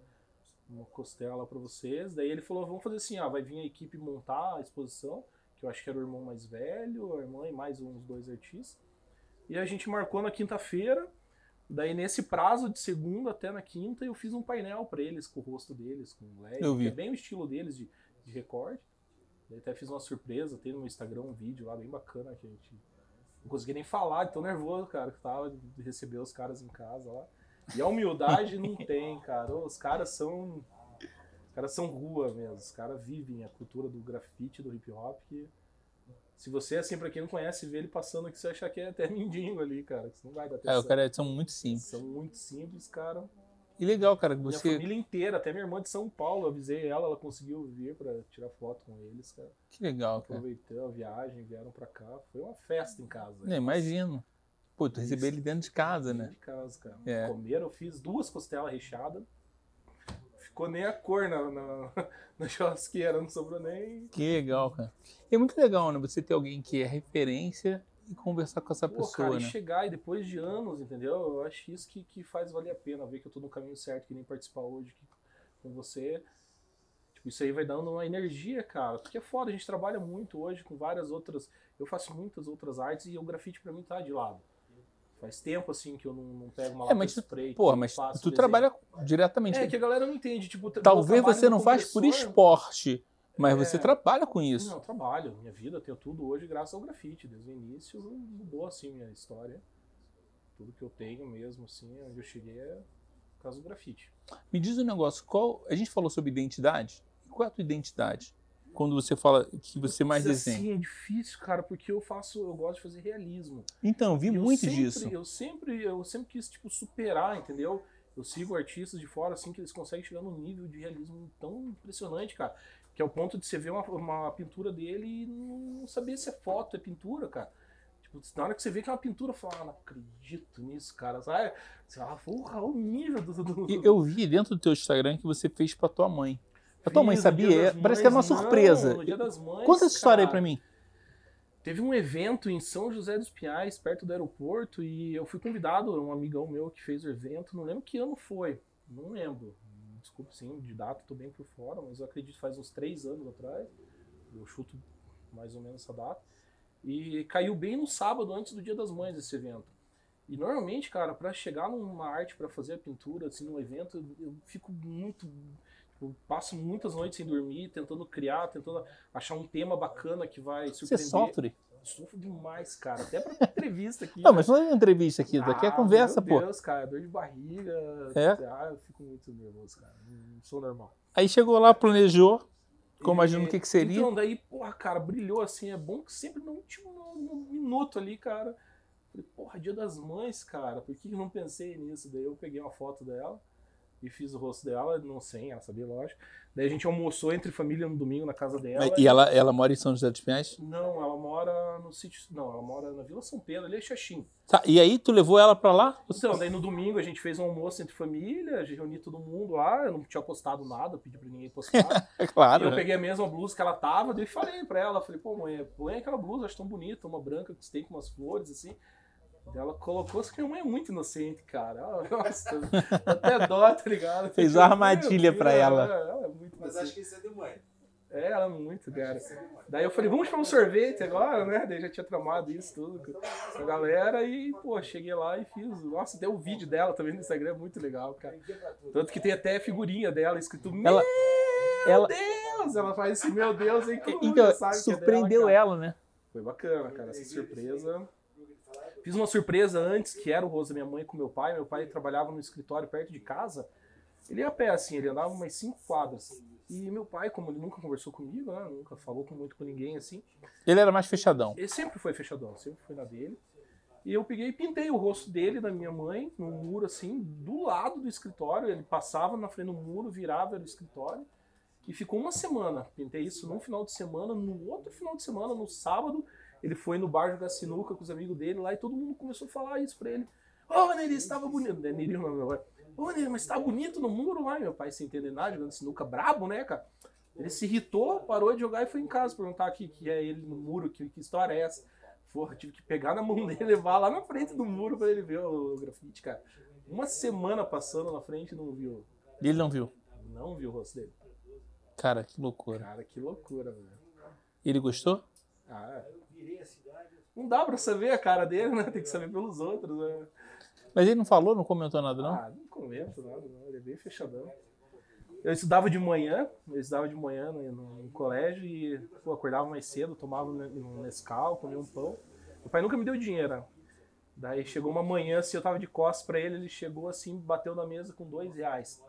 uma costela pra vocês. Daí ele falou, vamos fazer assim, ah, vai vir a equipe montar a exposição, que eu acho que era o irmão mais velho, a irmã e mais uns dois artistas. E a gente marcou na quinta-feira. Daí nesse prazo de segunda até na quinta eu fiz um painel pra eles com o rosto deles, com o LED, que é bem o estilo deles de, de recorte. Daí até fiz uma surpresa, tem no Instagram um vídeo lá bem bacana que a gente não consegui nem falar, de tão nervoso, cara, que tava de receber os caras em casa lá. E a humildade não tem, cara. Os caras são. Os caras são rua mesmo. Os caras vivem a cultura do grafite, do hip hop. Que se você, assim, pra quem não conhece, vê ele passando aqui, você achar que é até mendigo ali, cara. Que não vai dar É, atenção. os caras são muito simples. São muito simples, cara. E legal, cara, que Minha você. família inteira, até minha irmã de São Paulo, eu avisei ela, ela conseguiu vir pra tirar foto com eles, cara. Que legal, cara. Aproveitou a viagem, vieram pra cá. Foi uma festa em casa. É, imagino. Pô, tu recebeu ele dentro de casa, né? De casa, cara. É. Comeram, eu fiz duas costelas recheadas. Ficou nem a cor na, na, na churrasqueira, não sobrou nem. Que legal, cara. É muito legal, né? Você ter alguém que é referência e conversar com essa Pô, pessoa, cara, e né? chegar e depois de anos, entendeu? Eu acho isso que, que faz valer a pena, ver que eu tô no caminho certo, que nem participar hoje aqui com você. Tipo, isso aí vai dando uma energia, cara. Porque é foda, a gente trabalha muito hoje com várias outras. Eu faço muitas outras artes e o grafite pra mim tá de lado. Faz tempo assim que eu não, não pego uma É, mas tu, spray. porra, que mas faço tu desenho. trabalha diretamente. É, que a galera não entende. Tipo, Talvez você não faz por esporte, mas É. você trabalha com isso. Não, eu trabalho. Minha vida, eu tenho tudo hoje graças ao grafite. Desde o início mudou assim minha história. Tudo que eu tenho mesmo, assim, onde eu cheguei é por causa do grafite. Me diz um negócio, qual. A gente falou sobre identidade. Qual é a tua identidade? Quando você fala que você mais Mas, desenha. Assim, é difícil, cara, porque eu faço, eu gosto de fazer realismo. Então, vi Eu muito sempre- disso. Eu sempre, eu sempre quis, tipo, superar, entendeu? Eu sigo artistas de fora, assim, que eles conseguem chegar num nível de realismo tão impressionante, cara. Que é o ponto de você ver uma, uma pintura dele e não saber se é foto, é pintura, cara. Tipo, na hora que você vê que é uma pintura, fala, ah, não acredito nisso, cara. Sabe? Você fala, porra, olha o nível do. do- eu vi dentro do teu Instagram que você fez pra tua mãe. A tua mãe Fiz Dia sabia? das Parece que era uma não, surpresa. no Dia das Mães, Conta essa história aí cara. pra mim. Teve um evento em São José dos Pinhais, perto do aeroporto, e eu fui convidado, um amigão meu que fez o evento, não lembro que ano foi, não lembro. Desculpe, sim, de data tô bem por fora, mas eu acredito que faz uns três anos atrás. Eu chuto mais ou menos essa data. E caiu bem no sábado, antes do Dia das Mães, esse evento. E normalmente, cara, para chegar numa arte, para fazer a pintura, assim, num evento, eu fico muito. Eu passo muitas noites sem dormir, tentando criar, tentando achar um tema bacana que vai surpreender. Você sofre? Sofro demais, cara. Até pra entrevista aqui. não, né? mas não é entrevista aqui, daqui é ah, conversa, meu pô. Deus, cara, dor de barriga. É? Ah, eu fico muito nervoso, cara. Não sou normal. Aí chegou lá, planejou, como imagino o que, que seria. Então, daí, porra, cara, brilhou assim. É bom que sempre no último minuto ali, cara. Falei, porra, dia das mães, cara. Por que eu não pensei nisso? Daí eu peguei uma foto dela e fiz o rosto dela, não sei, ela sabia, lógico. Daí a gente almoçou entre família no domingo na casa dela. E, ela, ela mora em São José dos Pinhais? Não, ela mora no sítio. Não, ela mora na Vila São Pedro, ali é Xaxim. Tá, e aí tu levou ela pra lá? Então, daí no domingo a gente fez um almoço entre família, a gente reuniu todo mundo lá, eu não tinha postado nada, pedi pra ninguém postar. claro. E eu peguei a mesma blusa que ela tava, daí falei pra ela, falei, pô, mãe, põe aquela blusa, acho tão bonita, uma branca que tem com umas flores, assim. Ela colocou, só que minha mãe é muito inocente, cara. Ela, nossa, até dó, tá ligado? Fez uma armadilha pra ela. ela. ela é muito Mas acho que isso é de mãe. É, ela é muito, cara. Daí eu falei, vamos para um sorvete agora, né? Daí já tinha tramado isso tudo com a galera e, pô, cheguei lá e fiz. Nossa, deu o vídeo dela também no Instagram, é muito legal, cara. Tanto que tem até figurinha dela escrito, ela, meu ela... Deus! Ela faz assim, meu Deus, hein? Então, surpreendeu é dela, ela, né? Foi bacana, cara, essa surpresa. Fiz uma surpresa antes, que era o rosto da minha mãe com meu pai. Meu pai trabalhava no escritório perto de casa. Ele ia a pé, assim, ele andava umas cinco quadras. E meu pai, como ele nunca conversou comigo, né, nunca falou muito com ninguém, assim... Ele era mais fechadão. Ele sempre foi fechadão, sempre foi na dele. E eu peguei e pintei o rosto dele, da minha mãe, no muro, assim, do lado do escritório. Ele passava na frente do muro, virava no escritório. E ficou uma semana. Pintei isso num final de semana. No outro final de semana, no sábado, ele foi no bar jogar sinuca com os amigos dele lá e todo mundo começou a falar isso pra ele. Ô, oh, Neri, estava bonito. Neri não, meu pai. Ô, Neri, mas tá bonito no muro lá. Meu pai, sem entender nada, jogando sinuca brabo, né, cara? Ele se irritou, parou de jogar e foi em casa perguntar aqui que é ele no muro, que, que história é essa. Porra, tive que pegar na mão dele e levar lá na frente do muro pra ele ver o, grafite, cara. Uma semana passando na frente e não viu. E ele não viu? Não viu o rosto dele. Cara, que loucura. Cara, que loucura, velho. Ele gostou? Ah, Não dá pra saber a cara dele, né? Tem que saber pelos outros, né? Mas ele não falou, não comentou nada, não? Ah, não comenta nada, não. Ele é bem fechadão. Eu estudava de manhã, eu estudava de manhã no, no, no colégio e pô, acordava mais cedo, tomava um Nescau, comia um pão. Meu pai nunca me deu dinheiro. Né? Daí chegou uma manhã, assim, eu tava de costas pra ele, ele chegou assim, bateu na mesa com dois reais.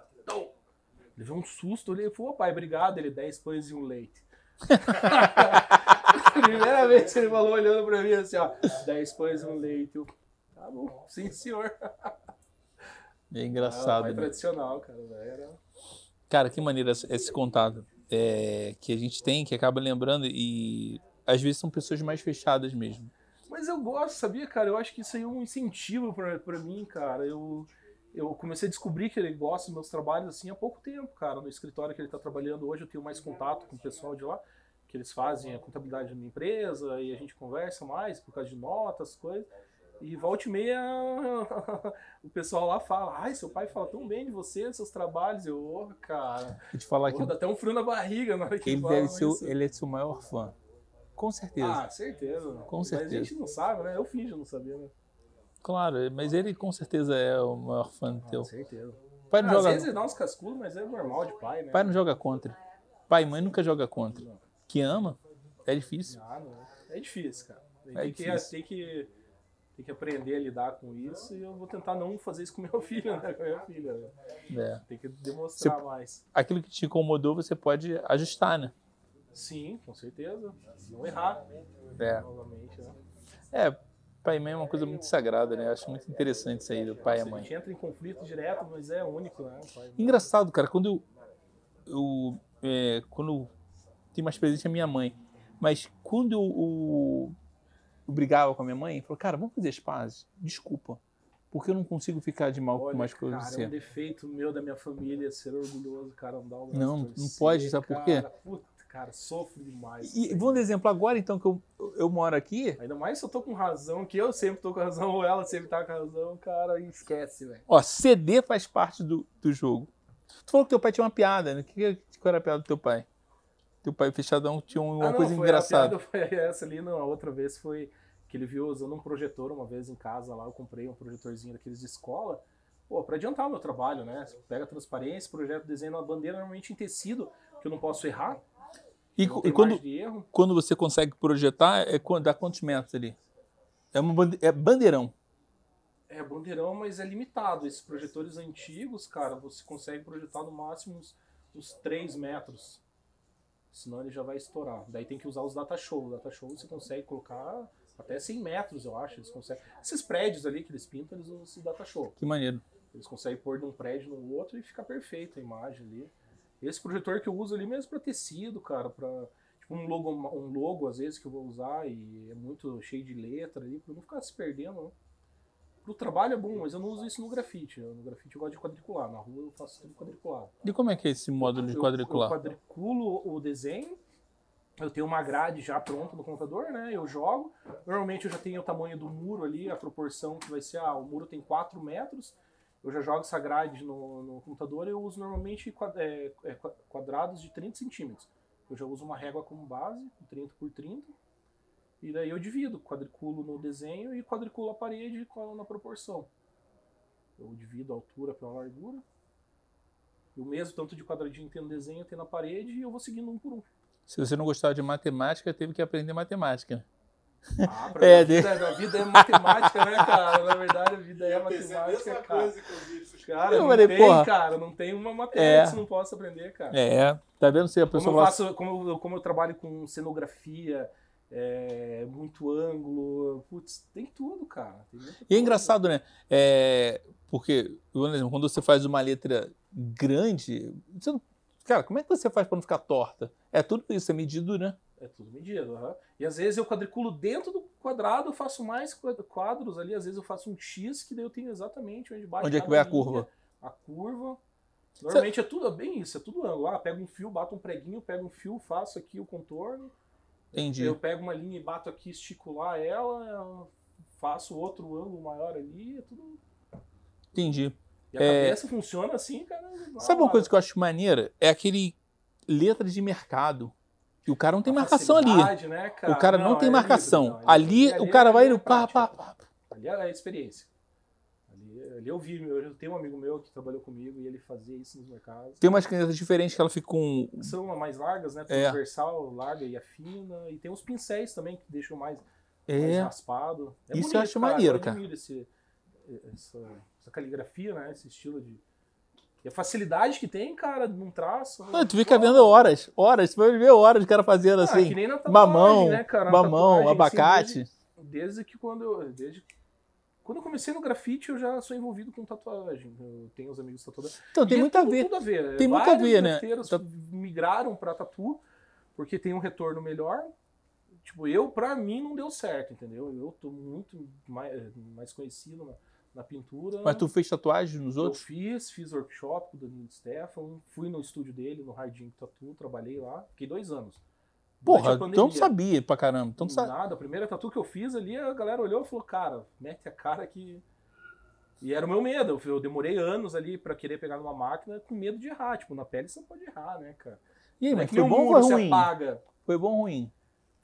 Levou um susto, ele falou, pai, obrigado. Ele, dez pães e um leite. Primeira vez que ele falou olhando pra mim assim, ó, 10 pães no leite. Tá bom, sim senhor. É engraçado. Ah, né? tradicional, cara. Era... Cara, que maneira esse contato é, que a gente tem, que acaba lembrando e às vezes são pessoas mais fechadas mesmo. Mas eu gosto, sabia, cara? Eu acho que isso aí é um incentivo pra, pra mim, cara. Eu, eu comecei a descobrir que ele gosta dos meus trabalhos assim há pouco tempo, cara. No escritório que ele tá trabalhando hoje, eu tenho mais contato com o pessoal de lá que eles fazem a contabilidade da empresa e a gente conversa mais por causa de notas, coisas. E volta e meia o pessoal lá fala, ai, seu pai fala tão bem de você, dos seus trabalhos. Eu, oh, cara. Vou te falar que. Dá até um frio na barriga na hora que ele deve ser isso. Ele é seu maior fã. Com certeza. Ah, certeza. Com certeza. Mas a gente não sabe, né? Eu finjo não sabia, né? Claro, mas ele com certeza é o maior fã ah, teu. Com certeza. Pai não Às joga... vezes ele dá uns cascudos, mas é normal de pai, né? Pai não joga contra. Pai e mãe nunca joga contra. Não que ama, é difícil. Ah. É difícil, cara. Tem, é que, difícil. tem, que, tem que aprender a lidar com isso e eu vou tentar não fazer isso com meu filho, né? Com minha filha. Né? É. Tem que demonstrar você, mais. Aquilo que te incomodou, você pode ajustar, né? Sim, com certeza. Não errar. É. Novamente, né? É, pai e mãe é uma coisa muito sagrada, né? Eu acho muito interessante isso aí do pai e mãe. A gente entra em conflito direto, mas é único, né? Engraçado, cara, quando eu, eu é, quando tem mais presente a minha mãe. Mas quando eu, eu, eu brigava com a minha mãe, falou, cara, vamos fazer as pazes. Desculpa. Porque eu não consigo ficar de mal Olha, com mais coisas cara, é um defeito meu da minha família ser orgulhoso, cara, não um Não, não pode, sabe por quê? Puta, cara, sofro demais. E vou dar exemplo agora, então, que eu, eu moro aqui. Ainda mais se eu tô com razão, que eu sempre tô com razão, ou ela sempre tá com razão, cara, esquece, velho. Ó, CD faz parte do, do jogo. Tu falou que teu pai tinha uma piada, né? Que, qual era a piada do teu pai? Teu pai fechadão tinha uma Ah, não, coisa foi- engraçada. A foi essa ali, não. A outra vez foi que ele viu usando um projetor uma vez em casa lá. Eu comprei um projetorzinho daqueles de escola. Pô, pra adiantar o meu trabalho, né? Você pega a transparência, projeto, desenho uma bandeira normalmente em tecido, que eu não posso errar. E, e quando, quando você consegue projetar, é quando, dá quantos metros ali? É, uma bande- é bandeirão. É bandeirão, mas é limitado. Esses projetores antigos, cara, você consegue projetar no máximo uns, uns 3 metros. Senão ele já vai estourar. Daí tem que usar os data show. O data show você consegue colocar até 100 metros, eu acho. Eles conseguem. Esses prédios ali que eles pintam, eles usam esse data show. Que maneiro. Eles conseguem pôr de um prédio no outro e fica perfeita a imagem ali. Esse projetor que eu uso ali mesmo para tecido, cara, para tipo um logo, um logo às vezes que eu vou usar e é muito cheio de letra ali, para não ficar se perdendo. Né? Pro trabalho é bom, mas eu não uso isso no grafite. No grafite eu gosto de quadricular. Na rua eu faço tudo quadriculado. E como é que é esse módulo de quadricular? Eu quadriculo o desenho. Eu tenho uma grade já pronta no computador, né? Eu jogo. Normalmente eu já tenho o tamanho do muro ali, a proporção que vai ser, ah, o muro tem 4 metros. Eu já jogo essa grade no, no computador e eu uso normalmente é, é, qua- quadrados de 30 centímetros. Eu já uso uma régua como base, 30 por 30. E daí eu divido, quadriculo no desenho e quadriculo a parede com- na proporção. Eu divido a altura pela largura. E o mesmo tanto de quadradinho tem no desenho, tem na parede, e eu vou seguindo um por um. Se você não gostava de matemática, teve que aprender matemática. Ah, pra É, a, vida, a vida é matemática, né, cara? Na verdade, a vida é Eu a matemática, cara. coisa. Cara, Eu não falei, tem, porra. cara, não tem uma matéria É. que você não possa aprender, cara. É, tá vendo se a Como pessoa eu, fala- faço, como, eu, como eu trabalho com cenografia, é, muito ângulo, putz, tem tudo, cara. Tem E é engraçado, né? É, porque, quando você faz uma letra grande, não- cara, como é que você faz para não ficar torta? É tudo isso, é medido, né? É tudo medido, aham. E às vezes eu quadriculo dentro do quadrado, eu faço mais quad- quadros ali, às vezes eu faço um X, que daí eu tenho exatamente onde bate Onde é que vai a linha, curva? A curva. Normalmente é tudo é bem isso, é tudo ângulo. Ah, pego um fio, bato um preguinho, pego um fio, faço aqui o contorno. Entendi. Eu pego uma linha e bato aqui, estico lá ela, faço outro ângulo maior ali, é tudo. Entendi. E a É. cabeça funciona assim, cara. Sabe uma coisa que eu acho maneira? É aquele letra de mercado. Que o cara não tem marcação ali. Né, O cara não, tem é marcação. livre, não, ali, o cara vai ali no é pá, pá, pá. Ali é a experiência. Ali, eu vi, eu tenho um amigo meu que trabalhou comigo e ele fazia isso nos mercados. Tem umas canetas diferentes que ela fica com. São mais largas, né? É. Transversal, larga e afina. E tem uns pincéis também que deixam mais, mais É. raspado. É Isso eu bonito, acho maneiro, eu cara. admiro Esse, essa, essa caligrafia, né? Esse estilo de. E a facilidade que tem, cara, num traço. Ah, tu fica vendo horas, horas. Tu vai ver horas o cara fazendo Ah, assim. que nem na tatuagem, mamão, né, cara? Na mamão, tatuagem, assim, abacate. desde- desde que quando eu. Desde quando eu comecei no grafite, eu já sou envolvido com tatuagem. Eu tenho os amigos tatuadores. Então tem é muito a ver. Tudo a ver. Tem muito a ver, né? Tá- migraram pra tatu porque tem um retorno melhor. Tipo, eu, pra mim, não deu certo, entendeu? Eu tô muito mais, mais conhecido na, na pintura. Mas tu fez tatuagem nos Eu outros? fiz, fiz workshop com o Danilo Stefan, fui no estúdio dele, no Harding Tattoo, trabalhei lá, fiquei dois anos. Porra, então sabia pra caramba. Então. Nada, a primeira tatu que eu fiz ali, a galera olhou e falou, cara, mete a cara que. E era o meu medo. Eu demorei anos ali pra querer pegar numa máquina com medo de errar. Tipo, na pele você não pode errar, né, cara? E aí, é mas foi bom ou ruim? apaga. Foi bom ou ruim?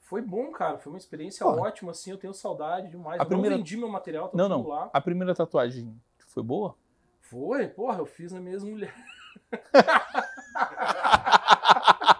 Foi bom, cara. Foi uma experiência Pô. ótima, assim. Eu tenho saudade demais. A eu primeira- não vendi meu material, tá Não, não. lá. A primeira tatuagem foi boa? Foi, porra, eu fiz na mesma mulher.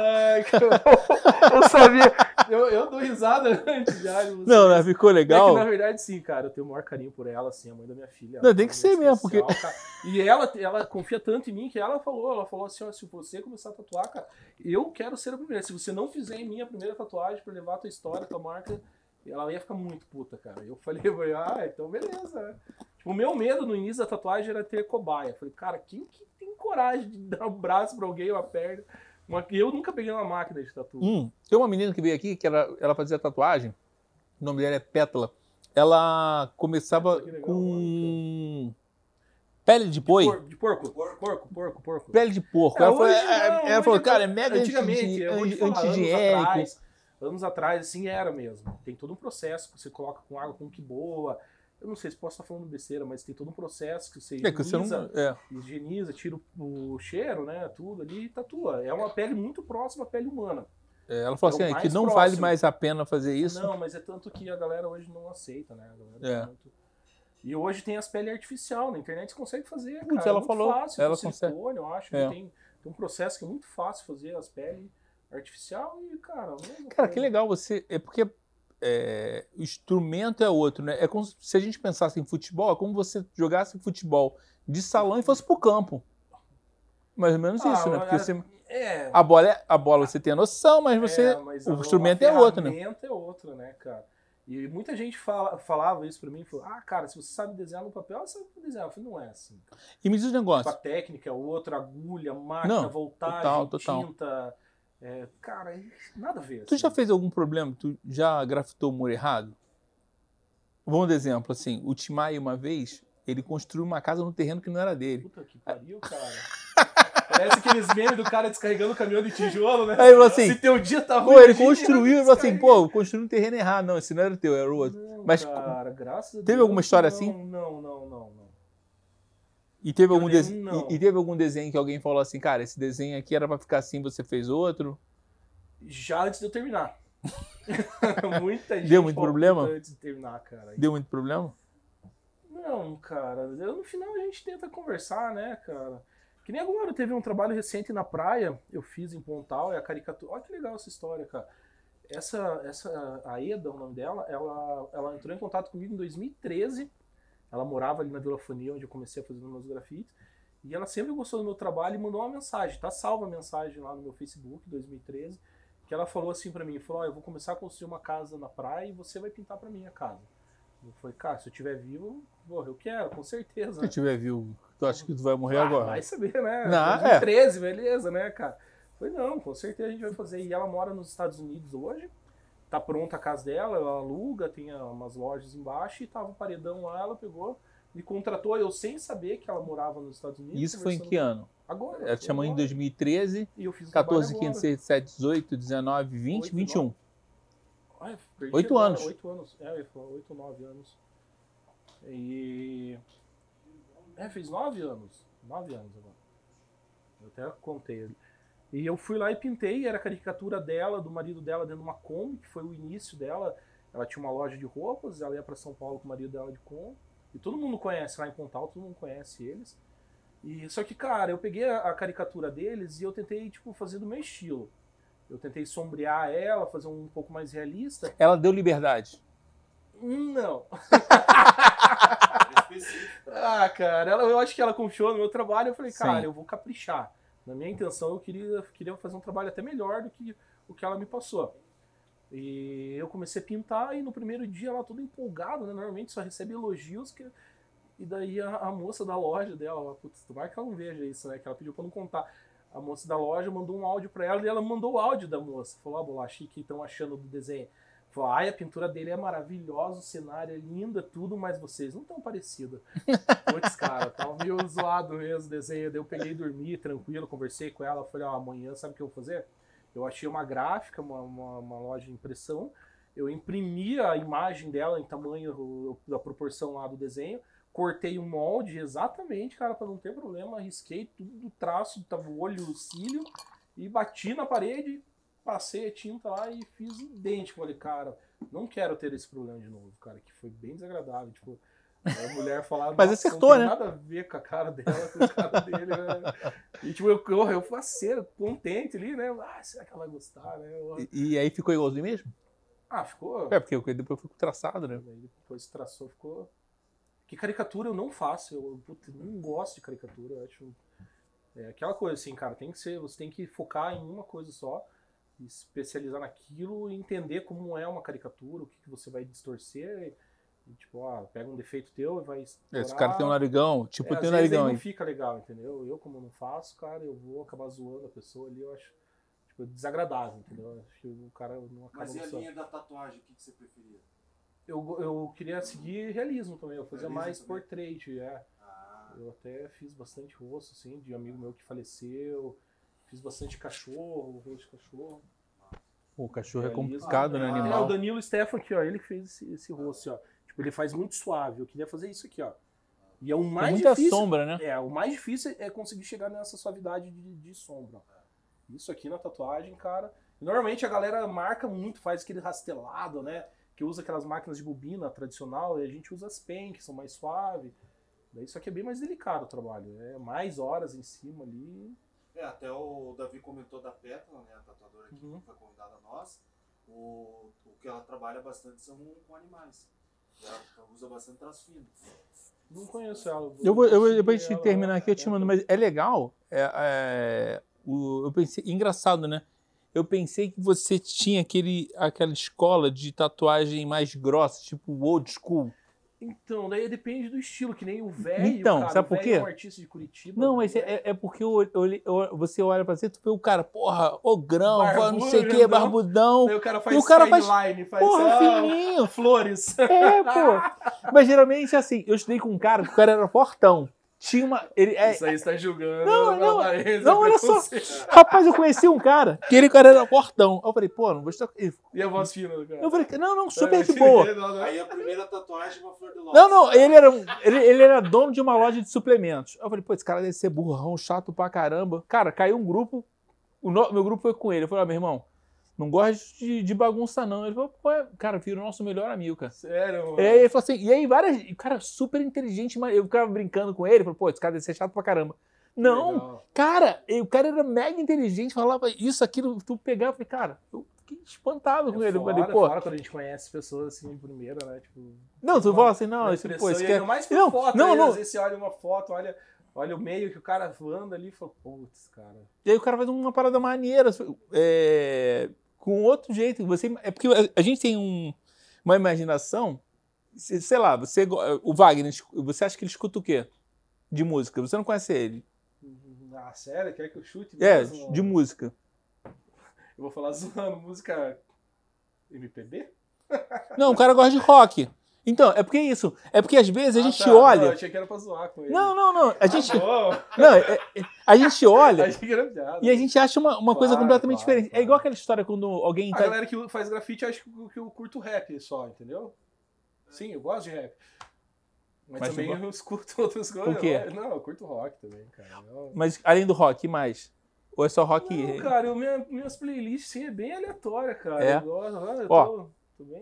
Ai, eu sabia. Eu, eu dou risada antes já. de. Não, né? Ficou É legal. que, na verdade, sim, cara, eu tenho o maior carinho por ela, assim, a mãe da minha filha. Não, tem é que ser mesmo, porque- cara. E ela, ela confia tanto em mim que ela falou, ela falou assim, ó, se você começar a tatuar, cara, eu quero ser a primeira. Se você não fizer em mim a primeira tatuagem pra levar a tua história, a tua marca, ela ia ficar muito puta, cara. Eu falei, ah, então beleza? Tipo, o meu medo no início da tatuagem era ter cobaia. Eu falei, cara, quem que tem coragem de dar um braço pra alguém, uma perna? Uma... Eu nunca peguei uma máquina de tatu. Hum, tem uma menina que veio aqui que ela, ela fazia tatuagem. O nome dela é Pétala. Ela começava Que legal, com pele de boi. Por- de porco, porco, porco, porco. Pele de porco. É, ela, falou, hoje é- não, ela falou, cara, é mega Antigamente, anti- anos atrás, assim, era mesmo. Tem todo um processo que você coloca com água com que boa. Eu não sei se posso estar falando besteira, mas tem todo um processo que você é, que higieniza, você não, é. higieniza, tira o, o cheiro, né? Tudo ali e tatua. É uma pele muito próxima à pele humana. É, ela falou É assim, é, que não próximo. vale mais a pena fazer isso. Não, mas é tanto que a galera hoje não aceita, né? A galera É. tá muito- E hoje tem as peles artificial, na internet você consegue fazer, Putz, cara. ela é muito falou, fácil, ela consegue. silicone, eu acho É. que tem, tem um processo que é muito fácil fazer as peles artificial e, cara... Cara, que legal você. É porque é, o instrumento é outro, né? É como se a gente pensasse em futebol, é como você jogasse futebol de salão e fosse pro campo. Mais ou menos Ah, isso, né? Porque a- você, É, a, bola é, a bola você tem a noção, mas você. É, mas o a- instrumento a é outro, né? ferramenta é outra, né, cara? E muita gente fala, falava isso pra mim, falou, ah, cara, se você sabe desenhar no papel, você sabe desenhar. Eu falei, não é assim. E me diz um Tipo, negócio. a técnica é outra, agulha, máquina, Não, voltagem, total, total. tinta. É, cara, nada a ver. Tu assim. já fez algum problema? Tu já grafitou o muro errado? Vamos dar exemplo, assim, o Timai uma vez, ele construiu uma casa no terreno que não era dele. Puta que pariu, cara. Parece aqueles memes do cara descarregando o caminhão de tijolo, né? Aí ele falou assim, Se teu dia tá ruim. Pô, ele construiu e falou assim, pô, eu construí no terreno errado. Não, esse não era o teu, era o outro. Não, Mas cara, graças a teve Deus, alguma história não, assim? Não, não, não, não. E teve, algum e, e teve algum desenho que alguém falou assim, cara, esse desenho aqui era pra ficar assim, você fez outro? Já antes de eu terminar. Muita gente. Deu muito problema? Antes de terminar, cara. Deu muito problema? Não, cara. no final a gente tenta conversar, né, cara? Que nem agora, teve um trabalho recente na praia, eu fiz em Pontal, é a caricatura. Olha que legal essa história, cara. Essa, essa, a Eda, o nome dela, ela, ela entrou em contato comigo em 2013. Ela morava ali na Vila Fania, onde eu comecei a fazer meus grafites. E ela sempre gostou do meu trabalho e mandou uma mensagem. Tá salva a mensagem lá no meu Facebook, 2013. Que ela falou assim pra mim: falou, ó, eu vou começar a construir uma casa na praia e você vai pintar pra mim a casa. Eu falei, cara, se eu estiver vivo, porra, eu quero, com certeza. Se né? eu tiver vivo, tu acha que tu vai morrer Ah, agora? Vai saber, né? Não, 2013, beleza, né, cara? Falei, não, com certeza a gente vai fazer. E ela mora nos Estados Unidos hoje. Tá pronta a casa dela, ela aluga, tem ah, umas lojas embaixo e tava um paredão lá, ela pegou, me contratou, eu sem saber que ela morava nos Estados Unidos. Isso foi em que ano? Agora. Ela te chamou em agora. 2013, E eu fiz o 14, trabalho 15, agora. 16, 17, 18, 19, 20, Oito, 21. Ah, eu perdi Oito agora, anos. Oito anos. É, eu ia falar oito, nove anos. E. É, fez nove anos. Nove anos agora. Eu até contei ali. E eu fui lá e pintei, era a caricatura dela, do marido dela dentro de uma Kombi, que foi o início dela. Ela tinha uma loja de roupas, ela ia pra São Paulo com o marido dela de Kombi. E todo mundo conhece lá em Pontal, todo mundo conhece eles. E só que, cara, eu peguei a, a caricatura deles e eu tentei, tipo, fazer do meu estilo. Eu tentei sombrear ela, fazer um pouco mais realista. Ela deu liberdade. Não. É específico. Ah, cara, ela, eu acho que ela confiou no meu trabalho. Eu falei, cara, Sim. eu vou caprichar. Na minha intenção, eu queria, queria fazer um trabalho até melhor do que o que ela me passou. E eu comecei a pintar e no primeiro dia ela toda empolgada, né? Normalmente só recebe elogios. Que... E daí a, a moça da loja dela, putz, tomara que ela não veja isso, né? Que ela pediu pra não contar. A moça da loja mandou um áudio pra ela e ela mandou o áudio da moça. Falou, ah, bolacha, que estão achando do desenho? Falou, ai, a pintura dele é maravilhosa, o cenário é linda, tudo, mas vocês não estão parecidos. Putz, cara, tava meio zoado mesmo o desenho. Daí eu peguei e dormi tranquilo, conversei com ela. Falei, ó, amanhã sabe o que eu vou fazer? Eu achei uma gráfica, uma, uma, uma loja de impressão. Eu imprimi a imagem dela em tamanho da proporção lá do desenho. Cortei o molde exatamente, cara, para não ter problema. Arrisquei tudo do traço, tava o olho, o cílio. E bati na parede, passei a tinta lá e fiz idêntico. Falei, cara, não quero ter esse problema de novo, cara, que foi bem desagradável. Tipo, a mulher falava, Mas "Nossa, acertou, não tem né?" nada a ver com a cara dela, com a cara dele, né? E tipo, eu, eu, eu faceiro, contente ali, né? Ah, será que ela vai gostar, né? Eu- E, e aí ficou igualzinho mesmo? Ah, ficou. É, porque depois foi traçado, né? Daí depois traçou, ficou. Que caricatura eu não faço, eu puta, não gosto de caricatura, eu acho. É aquela coisa assim, cara, tem que ser, você tem que focar em uma coisa só, especializar naquilo e entender como é uma caricatura, o que, que você vai distorcer. E, tipo, ó, pega um defeito teu e vai. É, Esse cara tem um narigão, tipo, é, tem um narigão aí não fica legal, entendeu? Eu, como não faço, cara, eu vou acabar zoando a pessoa ali, eu acho tipo, desagradável, entendeu? Eu Acho que o cara não acaba Mas e a linha da tatuagem, o que, que você preferia? Eu, eu queria seguir realismo também, eu fazia Realismo mais também? portrait, é. Ah, Eu até fiz bastante rosto, assim, de amigo meu que faleceu. Fiz bastante cachorro, de cachorro. O cachorro é complicado, né, Ah, É, o animal? Danilo Stefan aqui, ó, ele que fez esse, esse rosto, ó. Tipo, ele faz muito suave. Eu queria fazer isso aqui, ó. E é o mais Tem muita difícil. sombra, né? É, o mais difícil é conseguir chegar nessa suavidade de, de sombra. Isso aqui na tatuagem, cara. Normalmente a galera marca muito, faz aquele rastelado, né? Que usa aquelas máquinas de bobina tradicional e a gente usa as pen, que são mais suaves. Daí isso aqui é bem mais delicado o trabalho. É mais horas em cima ali. É, até o Davi comentou da Pétala, né? A tatuadora que Uhum. foi convidada a nós. O, o que ela trabalha bastante são com animais. Ela usa bastante traço fino. Não conheço ela. Eu vou, eu depois de terminar aqui, eu te né? mando, mas é legal. É, é, o, eu pensei, engraçado, né? Eu pensei que você tinha aquele, aquela escola de tatuagem mais grossa, tipo old school. Então, daí depende do estilo, que nem o velho. Então, cara, sabe por quê? É um artista de Curitiba. Não, mas é, é- é porque eu, eu eu- você olha pra você, tu vê o cara, porra, ogrão, Barbudo, não sei o que, grandão. barbudão. Daí o cara faz E o cara faz- sideline, faz, Porra, ah, fininho. flores. É, pô. Mas geralmente, assim, eu estudei com um cara, que o cara era fortão. Tinha uma. Ele, é, Isso aí você tá julgando. Não, a não, não, olha só. Rapaz, eu conheci um cara, que ele cara era fortão. Aí eu falei, pô, não vou estar. E a voz fina do cara? Eu falei, não, não, super de boa. Aí a primeira tatuagem uma flor de lótus. Não, não, ele era, um- ele, ele era dono de uma loja de suplementos. Aí eu falei, pô, esse cara deve ser burrão, chato pra caramba. Cara, caiu um grupo, o no- meu grupo foi com ele. Eu falei, ah, meu irmão, não gosto de, de bagunça não. Ele falou, pô, é- cara, vira o nosso melhor amigo, cara. Sério, mano. E aí ele falou assim, e aí várias, o cara super inteligente, mas eu ficava brincando com ele, falei, pô, esse cara deve ser chato pra caramba. Não, Legal. cara, o cara era mega inteligente, falava isso, aquilo, tu pegava, eu falei, cara, eu fiquei espantado com É ele. Eu fora, falei, pô, fora quando a gente conhece pessoas assim de primeira, né? Tipo, não, tu fala assim, não, esse, pô, esse ainda mais por Não, foto, não, aí, não. às vezes você olha uma foto, olha, olha o meio que o cara anda ali e fala, putz, cara. E aí o cara faz uma parada maneira, é, com outro jeito. Você, é porque a- gente tem um- uma imaginação, se- sei lá, você, o Wagner, você acha que ele escuta o quê? De música. Você não conhece ele. Ah, sério? Quer que eu chute É, mesmo? de música. Eu vou falar zoando, música MPB? Não, o cara gosta de rock. Então, é porque é isso. É porque às vezes a Ah, gente tá. Não, eu olha. achei que era pra zoar com ele. Não, não, não. A gente, Ah, não, é- é- a gente olha achei que era piada. e a gente acha uma, uma coisa Claro, completamente claro, diferente. É claro. igual aquela história quando alguém A tá. galera que faz grafite acha que eu- que eu curto rap só, entendeu? Sim, eu gosto de rap. Mas, Mas também eu escuto outras coisas. O quê? Não, eu curto rock também, cara. Eu- Mas além do rock, que mais? Ou é só rock? Não, cara, eu, minha, minhas playlists sim, é bem aleatória, cara. É? Eu gosto, ah, eu Ó, tô.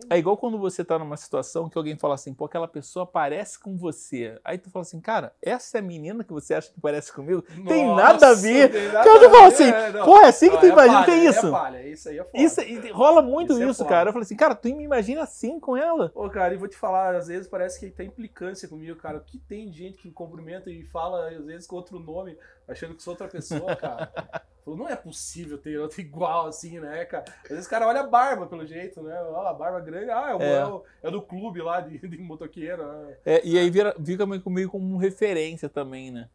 É igual quando você tá numa situação que alguém fala assim, pô, aquela pessoa parece com você. Aí tu fala assim, cara, essa é a menina que você acha que parece comigo? tem Nossa, nada a ver. tem nada Cara, tu fala assim, é, não. pô, é assim que Não, tu é imagina, palha, tem é isso. palha, isso aí é foda. Isso, rola muito Isso é isso, cara. Eu falei assim, cara, tu me imagina assim com ela? Ô, cara, e vou te falar, às vezes parece que tem implicância comigo, cara. O que tem gente que cumprimenta e fala, às vezes, com outro nome, achando que sou outra pessoa, cara. Falou, não é possível ter outro igual assim, né, cara? Às vezes o cara olha a barba, pelo jeito, né? Ó, a barba grande, ah, é, o, É. é o- é do clube lá de, de motoqueiro. né? É, e aí vira, fica meio comigo como referência também, né?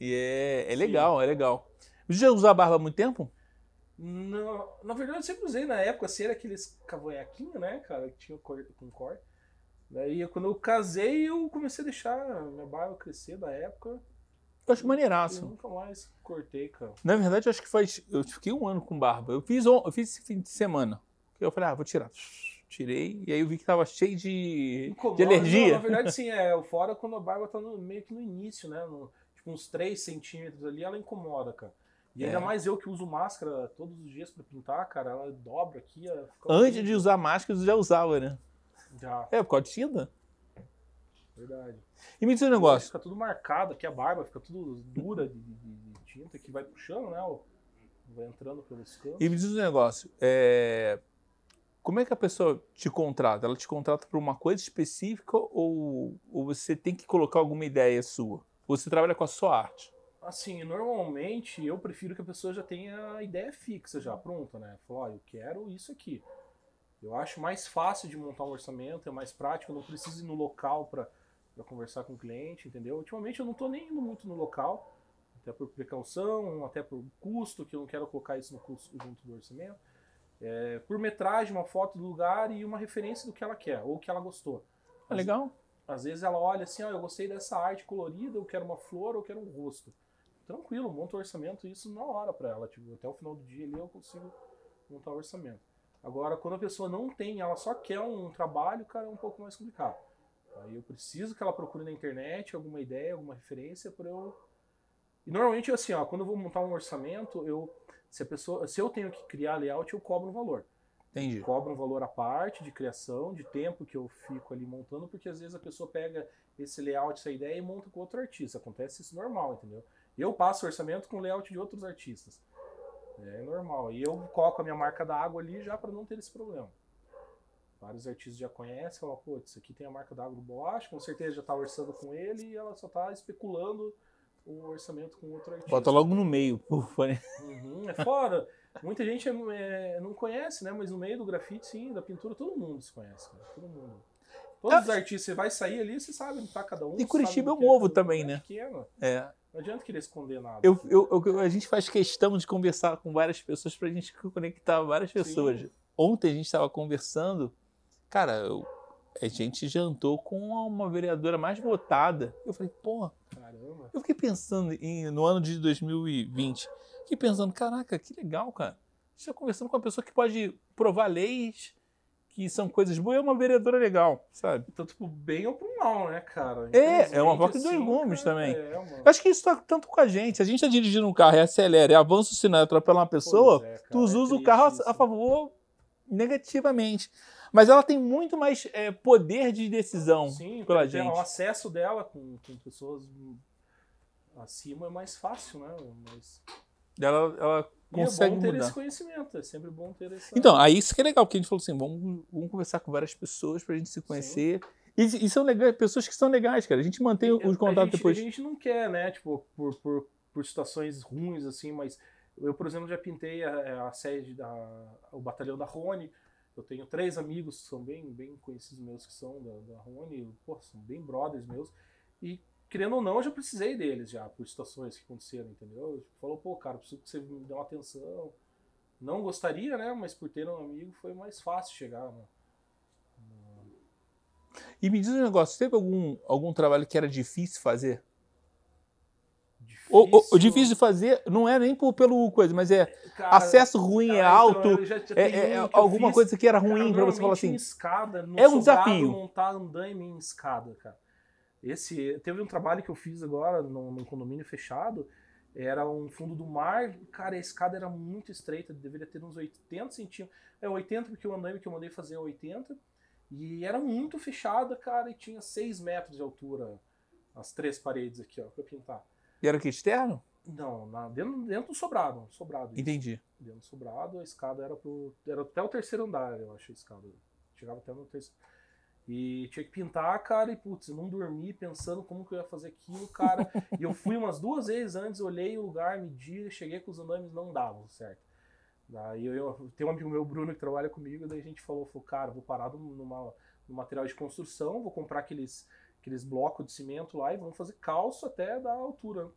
E é, é legal, é legal. Você já usou a barba há muito tempo? Não, na verdade, eu sempre usei na época, assim, era aqueles cavanhaquinhos, né, cara, que tinha cor, com cor. Daí, quando eu casei, eu comecei a deixar minha barba crescer da época. Eu acho Eu maneiraço. nunca mais cortei, cara. Na verdade, eu acho que faz. Eu fiquei um ano com barba. Eu fiz, on- eu fiz esse fim de semana. Eu falei, ah, vou tirar. Tirei, e aí eu vi que tava cheio de, Incomoda. de alergia. Não, na verdade, sim, é o fora quando a barba tá no- meio que no início, né? No- tipo, uns 3 centímetros ali, ela incomoda, cara. E ainda É. mais eu que uso máscara todos os dias pra pintar, cara, ela dobra aqui. ela Antes horrível. de usar máscara, eu já usava, né? Já, É, por causa de tinta. Verdade. E me diz um negócio. Fica tudo marcado aqui, a barba fica tudo dura de, de- de tinta que vai puxando, né? Vai entrando pelos cantos. E me diz um negócio. é, Como é que a pessoa te contrata? Ela te contrata por uma coisa específica ou, ou você tem que colocar alguma ideia sua? Ou você trabalha com a sua arte? Assim, normalmente eu prefiro que a pessoa já tenha a ideia fixa já pronta, né? Falar, ó, eu quero isso aqui. Eu acho mais fácil de montar um orçamento, é mais prático, eu não preciso ir no local para conversar com o cliente, entendeu? Ultimamente eu não tô nem indo muito no local, até por precaução, até por custo, que eu não quero colocar isso no custo junto do orçamento. É, por metragem, uma foto do lugar e uma referência do que ela quer, ou que ela gostou. Ah, legal. Às vezes ela olha assim, ó, eu gostei dessa arte colorida, eu quero uma flor, eu quero um rosto. Tranquilo, monta o orçamento isso na hora pra ela. Tipo, até o final do dia ali eu consigo montar o orçamento. Agora, quando a pessoa não tem, ela só quer um trabalho, cara, é um pouco mais complicado. Aí eu preciso que ela procure na internet alguma ideia, alguma referência para eu. E normalmente assim, ó, quando eu vou montar um orçamento, eu se a pessoa, se eu tenho que criar layout, eu cobro um valor. Entendi. Cobro um valor à parte de criação, de tempo que eu fico ali montando, porque às vezes a pessoa pega esse layout, essa ideia e monta com outro artista. Acontece isso normal, entendeu? Eu passo orçamento com layout de outros artistas. É normal. E eu coloco a minha marca da água ali já para não ter esse problema. Vários artistas já conhecem, falam, pô, isso aqui tem a marca da Boache, com certeza já está orçando com ele e ela só está especulando o orçamento com outro artista. Bota logo no meio, ufa, né? Uhum, é fora. Muita gente é, é, não conhece, né? Mas no meio do grafite, sim, da pintura, todo mundo se conhece, cara. Todo mundo. Todos os artistas, você vai sair ali, você sabe onde tá cada um. E Curitiba é um ovo também, né? Pequeno. É. Não adianta querer esconder nada. Eu, eu, eu, a gente faz questão de conversar com várias pessoas pra gente conectar várias pessoas. Sim. Ontem a gente estava conversando, cara, eu, a gente jantou com uma vereadora mais votada. Eu falei, porra. Caramba. Eu fiquei pensando em, no ano de 2020. Fiquei pensando, caraca, que legal, cara. A gente está conversando com uma pessoa que pode provar leis que são coisas boas, é uma vereadora legal, sabe? Então, tipo, bem ou pro mal, né, cara? É, é uma faca de dois gumes também. É. Acho que isso tá tanto com a gente. Se a gente tá dirigindo um carro e acelera e avança o sinal e atropela uma pessoa, é, cara, tu usa é o carro a, a favor negativamente. Mas ela tem muito mais é, poder de decisão Sim, pela gente. O acesso dela com, com, pessoas acima é mais fácil, né? Mas... Ela, ela consegue e é bom ter mudar. esse conhecimento, é sempre bom ter esse. Então, aí isso que é legal, porque a gente falou assim, vamos, vamos conversar com várias pessoas pra gente se conhecer. E, e, são legais, pessoas que são legais, cara. A gente mantém os contatos depois. A gente não quer, né, tipo, por, por, por situações ruins, assim, mas eu, por exemplo, já pintei a, a sede da o batalhão da Rony. Eu tenho três amigos que são bem, bem conhecidos meus que são da, da Rony, pô, são bem brothers meus. E querendo ou não, eu já precisei deles já, por situações que aconteceram, entendeu? Tipo, falou, pô, cara, preciso que você me dê uma atenção. Não gostaria, né? Mas por ter um amigo foi mais fácil chegar, né? E me diz um negócio, teve algum, algum trabalho que era difícil fazer? Difícil. O, o, difícil de fazer não é nem por, pelo coisa, mas é cara, acesso ruim, cara, é alto, então, já, já é, é, é alguma coisa que era ruim para você falar assim. Escada, é um desafio. montar andaime em escada, cara. Esse teve um trabalho que eu fiz agora num, num, condomínio fechado. Era um fundo do mar. Cara, a escada era muito estreita, deveria ter uns 80 centímetros. É 80 porque o andaime que eu mandei fazer é 80. E era muito fechada, cara, e tinha 6 metros de altura as três paredes aqui, ó, pra pintar. E era o que, externo? Não, na, dentro, dentro do sobrado. sobrado Entendi. Dentro do sobrado, a escada era pro. Era até o terceiro andar, eu acho, a escada. Chegava até no terceiro. E tinha que pintar, cara, e putz, não dormi pensando como que eu ia fazer aquilo, cara. e eu fui umas duas vezes antes, olhei o lugar, medi, cheguei com os andames, não davam certo. Daí eu, eu tem um amigo meu, Bruno, que trabalha comigo, daí a gente falou, falou cara, vou parar numa, no material de construção, vou comprar aqueles, aqueles blocos de cimento lá e vamos fazer calço até da altura.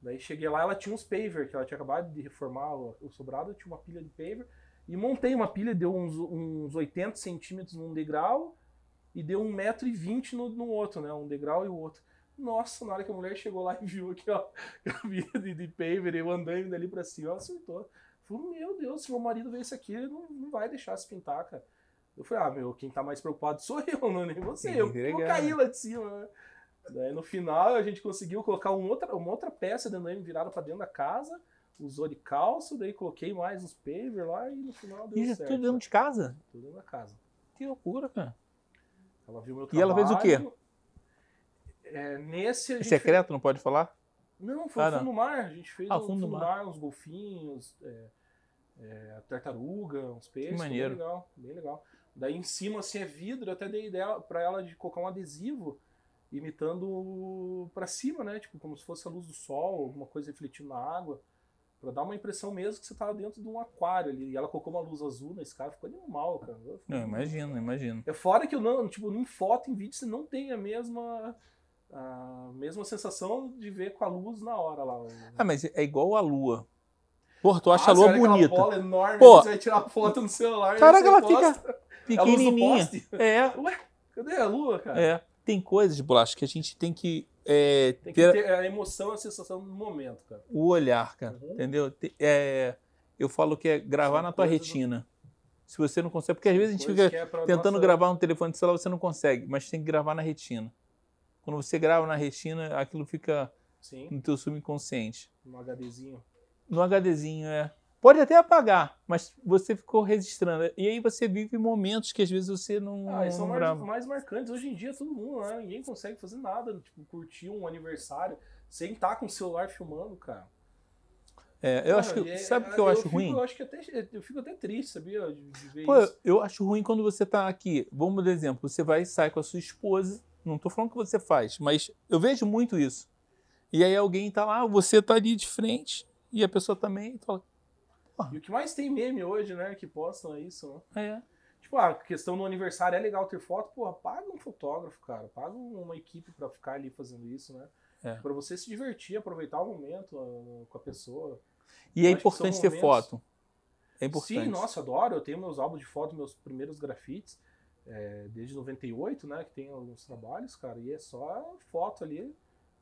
Daí cheguei lá, ela tinha uns paver, que ela tinha acabado de reformar o, sobrado, tinha uma pilha de paver, e montei uma pilha, deu uns, uns 80 centímetros num degrau, e deu um metro e vinte no, no outro, né? Um degrau e o outro. Nossa, na hora que a mulher chegou lá e viu aqui, ó, a vida de, de paver, eu andando dali pra cima, ela acertou. Falou, meu Deus, se meu marido ver isso aqui, ele não, não vai deixar se pintar, cara. Eu falei, ah, meu, quem tá mais preocupado sou eu, não é nem você. Eu vou cair lá de cima, né? Daí no final a gente conseguiu colocar uma outra, uma outra peça dentro dele virada pra dentro da casa, usou de calço, daí coloquei mais os paver lá e no final deu e certo. tudo dentro de casa? Tudo dentro da casa. Que loucura, cara. Ela viu meu trabalho. E ela fez o quê? É, nesse é secreto, fez... não pode falar? Não, foi ah, fundo do mar. A gente fez ah, fundo do mar. mar, uns golfinhos, é, é, tartaruga, uns peixes. Que maneiro. Bem legal, bem legal. Daí em cima assim é vidro, eu até dei ideia para ela de colocar um adesivo imitando para cima, né? Tipo, como se fosse a luz do sol, alguma coisa refletindo na água. Pra dar uma impressão mesmo que você tava dentro de um aquário ali. E ela colocou uma luz azul na escada, ficou animal, cara. Não, imagino, imagino. É fora que eu não, tipo, em foto, em vídeo, você não tem a mesma. A mesma sensação de ver com a luz na hora lá. Ah, mas é igual a lua. Pô, tu acha ah, a lua bonita. bola enorme, Pô, você vai tirar foto no celular. Caraca, ela posta. fica pequenininha. É. Ué, cadê a lua, cara? É. Tem coisas, bolacha, que a gente tem que é, Tem que ter, ter a emoção, a sensação do momento, cara. O olhar, cara. Uhum. Entendeu? É, eu falo que é gravar São na tua retina. Se você não consegue, porque às vezes a gente fica é tentando nossa- gravar um telefone de celular, você não consegue, mas tem que gravar na retina. Quando você grava na retina, aquilo fica Sim, no teu subconsciente. no HDzinho. No HDzinho, é. Pode até apagar, mas você ficou registrando. E aí você vive momentos que às vezes você não, Ah, são mais, mais marcantes. Hoje em dia, todo mundo, né? Ninguém consegue fazer nada, tipo, curtir um aniversário sem estar com o celular filmando, cara. É, eu Cara, acho que. é- sabe o que eu, acho fico- ruim? Eu acho que até, eu fico até triste, sabia? De, de ver Pô, isso. eu acho ruim quando você tá aqui. Vamos dar exemplo, você vai e sai com a sua esposa. Não tô falando que você faz, mas eu vejo muito isso. E aí alguém tá lá, você tá ali de frente, e a pessoa também fala, E o que mais tem meme hoje, né? Que postam é isso, né? é. Tipo, a questão do aniversário é legal ter foto, porra, paga um fotógrafo, cara. Paga uma equipe pra ficar ali fazendo isso, né? É. Pra você se divertir, aproveitar o momento ah, com a pessoa. E é Eu que importante ter foto. É importante. Sim, nossa, adoro. Eu tenho meus álbuns de foto, meus primeiros grafites, é, desde 98, né? Que tem alguns trabalhos, cara, e é só foto ali.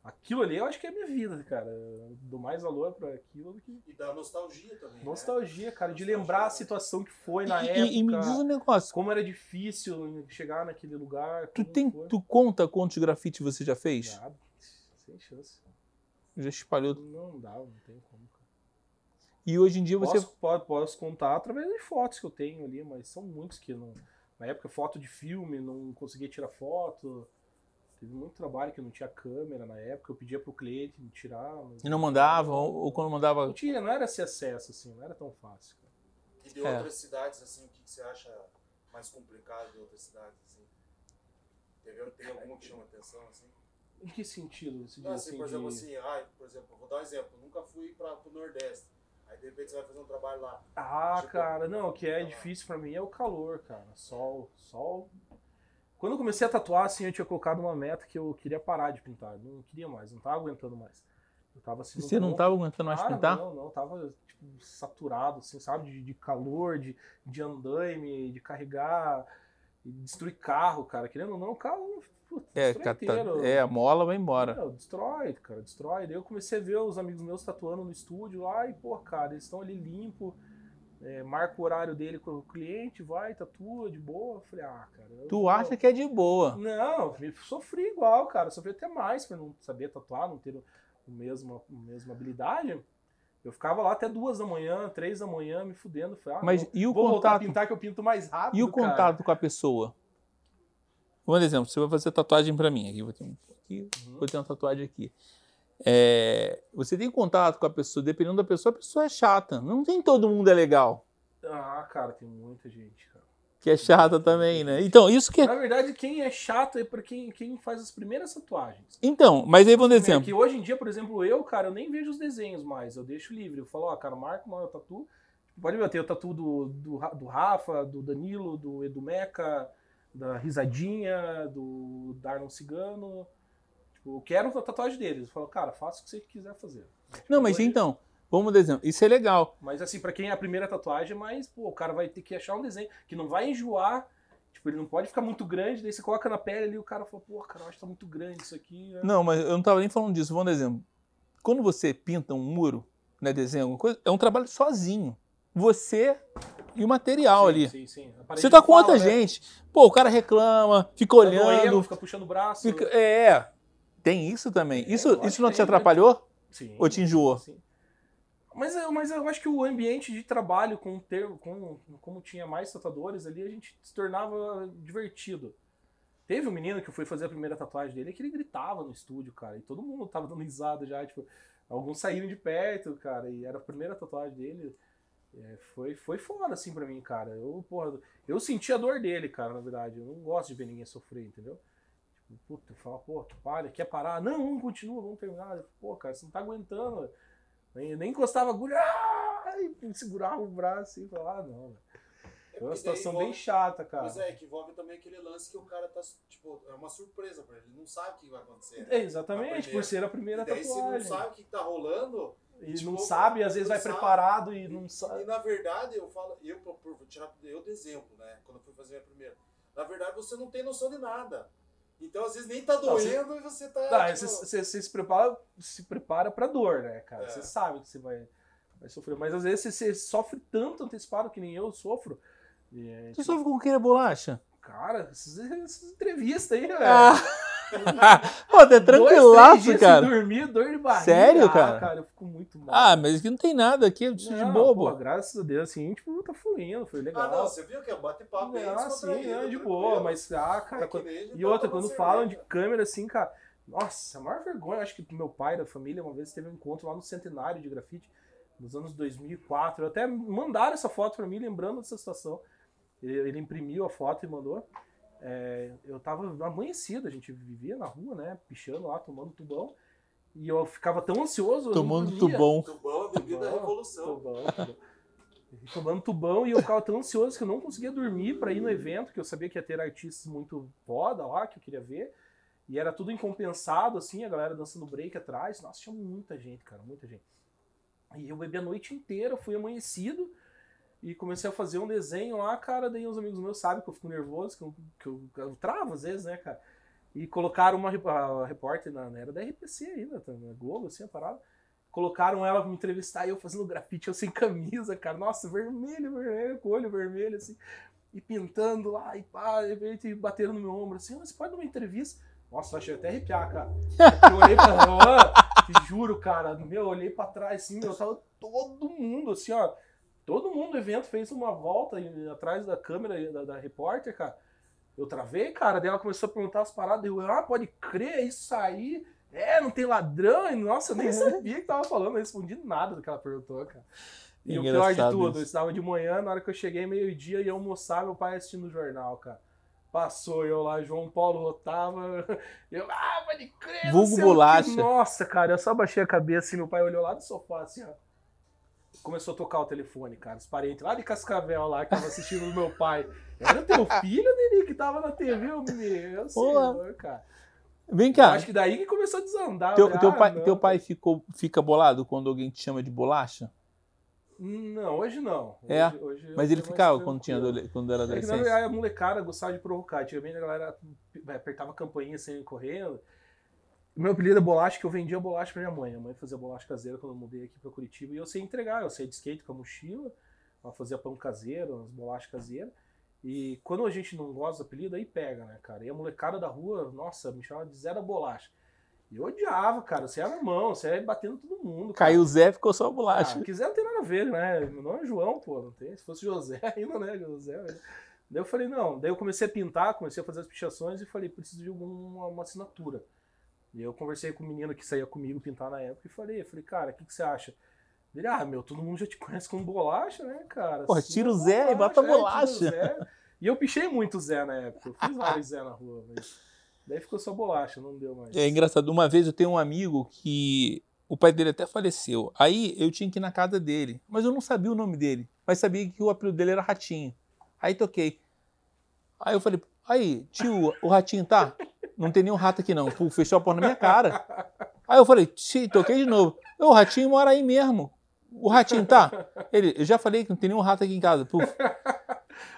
Aquilo ali eu acho que é minha vida, cara. Eu dou mais valor pra aquilo do que. E dá nostalgia também. né? Nostalgia, cara, de Nostalgia, lembrar a né? situação que foi na E- época. e, e me diz um negócio. Como era difícil chegar naquele lugar. Tu, tem, foi. tu conta quantos grafites você já fez? Nada. Sem chance. Já espalhou. Não dá, não tem como, cara. E hoje em dia você. Posso, po- posso contar através de fotos que eu tenho ali, mas são muitos que não. Na época, foto de filme, não conseguia tirar foto. Teve muito trabalho que não tinha câmera na época. Eu pedia pro cliente me tirar. mas- E não mandava, ou, quando Não mandava. tinha, não era esse acesso, assim, não era tão fácil. cara. E de É. outras cidades, assim, o que, que você acha mais complicado de outras cidades, assim? Teve, tem alguma que chama atenção, assim? Em que sentido? Esse Não, dia, assim, assim, por exemplo, de- assim, ai, por exemplo, vou dar um exemplo, nunca fui para o Nordeste. Aí de repente você vai fazer um trabalho lá. Ah, Tipo, cara, não, o que é difícil pra mim é o calor, cara. Sol, sol. Quando eu comecei a tatuar, assim, eu tinha colocado uma meta que eu queria parar de pintar. Não queria mais, não tava aguentando mais. Eu tava assim. Você não ponto- tava aguentando mais pintar? Não, não, tava tipo, saturado, assim, sabe? De, de calor, de, de andaime, de carregar, de destruir carro, cara. Querendo ou não, o carro É, cata- é, a mola vai embora. Não, destrói, cara, destrói. Daí eu comecei a ver os amigos meus tatuando no estúdio lá e, pô, cara, eles estão ali limpo, é, marca o horário dele com o cliente, vai, tatua de boa. Eu falei, ah, cara. eu- Tu acha que é de boa. Não, eu sofri igual, cara. Sofri até mais por não saber tatuar, não ter o o mesmo, a mesma habilidade. Eu ficava lá até duas da manhã, três da manhã, me fudendo. Falei, ah, Mas não, e o vou voltar a contato? pintar que eu pinto mais rápido. E o cara. contato com a pessoa? Por exemplo, você vai fazer tatuagem pra mim. Aqui vou ter, um, aqui, Uhum. vou ter uma tatuagem aqui. É, você tem contato com a pessoa, dependendo da pessoa, a pessoa é chata. Não tem todo mundo é legal. Ah, cara, tem muita gente, cara. Que é chata também, né? Então, isso que é. Na verdade, quem é chato é pra quem, quem faz as primeiras tatuagens. Então, mas aí vou dar exemplo. que hoje em dia, por exemplo, eu, cara, eu nem vejo os desenhos mais, eu deixo livre. Eu falo, ó, cara, marca uma tatu. Pode ver, eu tenho o tatu do, do, do Rafa, do Danilo, do Edu Meca, da Risadinha, do Darnon Cigano. Tipo, eu quero a tatuagem deles. Eu falo, cara, faça o que você quiser fazer. Não, mas então, vamos exemplo. Isso é legal. Mas assim, pra quem é a primeira tatuagem, mas, pô, o cara vai ter que achar um desenho que não vai enjoar. Tipo, ele não pode ficar muito grande, daí você coloca na pele ali e o cara fala, pô, cara, eu acho que tá muito grande isso aqui. né? Não, mas eu não estava nem falando disso. Vamos exemplo. Quando você pinta um muro, né, desenha alguma coisa, é um trabalho sozinho. Você e o material Sim, ali. Sim, sim. Você tá com outra fala, né? gente. Pô, o cara reclama, fica Tá doendo, olhando. fica puxando o braço. fica- É. Tem isso também. É, isso, isso não te tem, atrapalhou? Sim, Ou te enjoou? sim. Mas, eu- mas eu acho que o ambiente de trabalho, com, ter, com como tinha mais tatuadores ali, a gente se tornava divertido. Teve um menino que eu fui fazer a primeira tatuagem dele que ele gritava no estúdio, cara, e todo mundo tava dando risada já, tipo, alguns saíram de perto, cara, e era a primeira tatuagem dele. É, foi, foi foda, assim, pra mim, cara. Eu, porra, eu senti a dor dele, cara, na verdade. Eu não gosto de ver ninguém sofrer, entendeu? Puta, eu falo, pô, tu para, quer parar? Não, não, continua, vamos terminar. Eu, Pô, cara, você não tá aguentando. Nem, nem encostava a agulha, ah, e segurava o braço e falava, ah, não, velho. É uma situação envolve- bem chata, cara. Pois é, que envolve também aquele lance que o cara tá, tipo, é uma surpresa pra ele, ele não sabe o que vai acontecer. É, A exatamente, por ser a primeira E daí se não tatuagem. sabe o que tá rolando, E tipo, não sabe, às vezes não vai sabe. preparado e não E sabe. na verdade, eu falo, eu por, tirar eu de exemplo, né? Quando eu fui fazer a minha primeira. Na verdade, você não tem noção de nada. Então, às vezes, nem tá Não, você- doendo e você tá. Tá, tipo, você, você- você se prepara, se prepara pra dor, né, cara? É. Você sabe que você vai, vai sofrer. Mas às vezes você, você sofre tanto antecipado que nem eu sofro. É, Você tipo... sofre com queira bolacha? Cara, essas, essas entrevistas aí, velho. Ah. Pô, tá tranquilaço, cara. Sem dormir, dor de barriga. Sério, cara? Ah, cara, eu fico muito mal. Ah, mas aqui não tem nada aqui, eu preciso de bobo. Pô, graças a Deus, assim, tipo, tá fluindo, foi legal. Ah, não, você viu que é bate-papo aí. Ah, sim, não, de boa, mas, ah, cara, quando... e outra, quando falam de câmera, assim, cara, nossa, a maior vergonha, acho que meu pai da família uma vez teve um encontro lá no centenário de grafite, nos anos 2004, até mandaram essa foto pra mim, lembrando dessa situação. Ele, ele imprimiu a foto e mandou. É, eu tava amanhecido, a gente vivia na rua, né? Pichando lá, tomando tubão. E eu ficava tão ansioso. Tomando tubão. Tubão, a bebida da revolução. Tubão, tubão. Tomando tubão e eu ficava tão ansioso que eu não conseguia dormir para ir no evento, que eu sabia que ia ter artistas muito foda lá, que eu queria ver. E era tudo incompensado, assim, a galera dançando break atrás. Nossa, tinha muita gente, cara, muita gente. E eu bebi a noite inteira, fui amanhecido e comecei a fazer um desenho lá, cara. Daí uns amigos meus sabem que eu fico nervoso, que eu, que eu, eu travo às vezes, né, cara. E colocaram uma a repórter na, era da RPC ainda, tá, na Globo, assim, a parada. Colocaram ela pra me entrevistar eu fazendo grafite, eu sem camisa, cara. Nossa, vermelho, vermelho, com olho vermelho, assim. E pintando lá, e pá, e batendo no meu ombro, assim, você pode dar uma entrevista? Nossa, achei até arrepiar, cara. Eu olhei pra ela, juro, cara, meu, eu olhei pra trás, assim, meu, tava todo mundo, assim, ó Todo mundo do evento fez uma volta atrás da câmera da, da repórter, cara. Eu travei, cara. Daí ela começou a perguntar as paradas. Eu, ah, pode crer, isso aí. É, não tem ladrão. E, nossa, eu nem sabia que tava falando. Eu respondi nada do que ela perguntou, cara. E Engraçado o pior de tudo, isso. eu estava de manhã, na hora que eu cheguei, meio-dia, ia almoçar, meu pai assistindo o jornal, cara. Passou eu lá, João Paulo rotava. Eu, ah, pode crer, Vulgo bolacha. Nossa, cara, eu só baixei a cabeça assim, meu pai olhou lá do sofá, assim, ó começou a tocar o telefone, cara. Os parentes lá de Cascavel lá, que estavam assistindo o meu pai. Era teu filho, Neri, que tava na TV, meu senhor, cara. Vem cá. Eu acho que daí que começou a desandar. Teu, teu, ah, pai, teu pai ficou, fica bolado quando alguém te chama de bolacha? Não, hoje não. É, hoje, hoje mas ele ficava quando, tinha, quando era adolescente? É a molecada gostava de provocar. Antigamente a galera apertava a campainha sem correndo. O meu apelido é bolacha, que eu vendia bolacha pra minha mãe. Minha mãe fazia bolacha caseira quando eu mudei aqui pra Curitiba. E eu sei entregar, eu sei de skate com a mochila. Ela fazia pão caseiro, umas bolachas caseiras. E quando a gente não gosta do apelido, aí pega, né, cara? E a molecada da rua, nossa, me chamava de Zé da Bolacha. E eu odiava, cara. Você era na mão, você ia batendo todo mundo. Cara. Caiu o Zé, ficou só a bolacha. Ah, quiser não tem nada a ver, né? Meu nome é João, pô, não tem. Se fosse José, ainda, né? José. Daí eu falei, não. Daí eu comecei a pintar, comecei a fazer as pichações e falei, preciso de alguma uma assinatura. E eu conversei com o menino que saía comigo pintar na época e falei, eu falei, cara, o que, que você acha? Ele, ah, meu, todo mundo já te conhece como bolacha, né, cara? Porra, tira o Zé e bota a bolacha. É, e eu pichei muito o Zé na época. Eu fiz vários Zé na rua, mas daí ficou só bolacha, não deu mais. É engraçado, uma vez eu tenho um amigo que o pai dele até faleceu. Aí eu tinha que ir na casa dele, mas eu não sabia o nome dele, mas sabia que o apelido dele era Ratinho. Aí toquei. Aí eu falei, aí, tio, o Ratinho tá? Não tem nenhum rato aqui não. Pô, fechou a porta na minha cara. Aí eu falei, toquei de novo. O ratinho mora aí mesmo. O ratinho tá? Ele, eu já falei que não tem nenhum rato aqui em casa. Puf.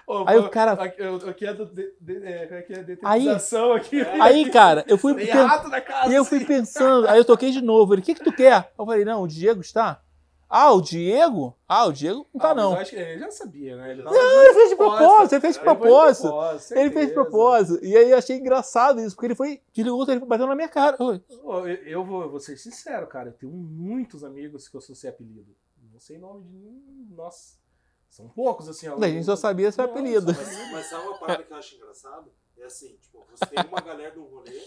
Ô, aí o cara. Aqui é, do, de, de, é, aqui é detetização aí, aqui. Aí, cara, eu fui. Tem rato na casa. E eu fui pensando, aí eu toquei de novo. Ele, o que, que tu quer? Eu falei, não, o Diego está. Ah, o Diego? Ah, o Diego não tá, ah, não. acho que ele já sabia, né? Ele não, ele fez de propósito, ele fez de propósito. Ele fez de propósito. E aí eu achei engraçado isso, porque ele foi, desligou, ele bateu na minha cara. Eu, eu, vou, vou ser sincero, cara. Eu tenho muitos amigos que eu sou sem apelido. Não sei nome de nenhum. Nossa. São poucos, assim. A gente só sabia seu apelido. Mas, mas sabe uma parada que eu acho engraçado? É assim, tipo, você tem uma galera do rolê,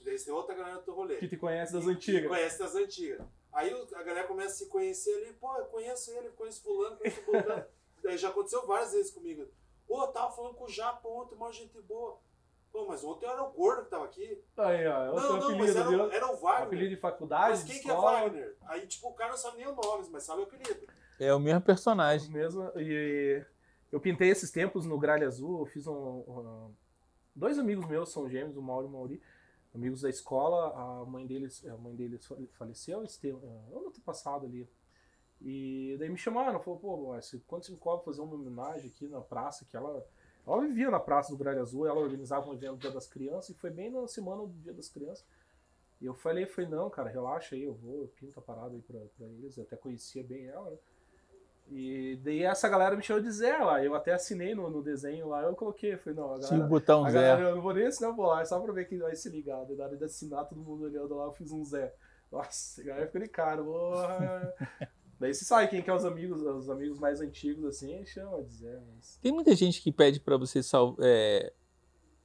e daí você tem outra galera do rolê. Que te conhece das antigas. Que conhece das antigas. Aí a galera começa a se conhecer ali, pô, eu conheço ele, conheço fulano, conheço fulano. Daí já aconteceu várias vezes comigo. Pô, tava falando com o Japa ontem, uma gente boa. Pô, mas ontem era o gordo que tava aqui. Aí, ó. Não, não, apelido, mas era, era o Wagner. Apelido de faculdade. Mas quem que é Wagner? Aí, tipo, o cara não sabe nem o nome, mas sabe o apelido. É o mesmo personagem. O mesmo. E eu pintei esses tempos no Gralha Azul, eu fiz um, um. Dois amigos meus são gêmeos, o Mauro e o Mauri amigos da escola, a mãe deles, a mãe deles faleceu esse ano passado ali. E daí me chamaram, falou, pô, quando você me fazer uma homenagem aqui na praça, que ela, ela vivia na praça do Gralha Azul, ela organizava um evento do Dia das Crianças, e foi bem na semana do Dia das Crianças. E eu falei, falei, não, cara, relaxa aí, eu vou, eu pinto a parada aí pra, pra eles, eu até conhecia bem ela, né? E daí essa galera me chamou de Zé lá. Eu até assinei no, no desenho lá, eu coloquei. Falei, não, a galera. Tinha o botão a Zé. galera, eu não vou nem assinar o bolar, só pra ver quem vai se ligar. Daí na hora de assinar, todo mundo olhando lá, eu fiz um Zé. Nossa, a galera ficou de cara, porra. Daí você sabe quem que é os amigos, os amigos mais antigos, assim, chama de Zé. Mas... Tem muita gente que pede pra você sal- é,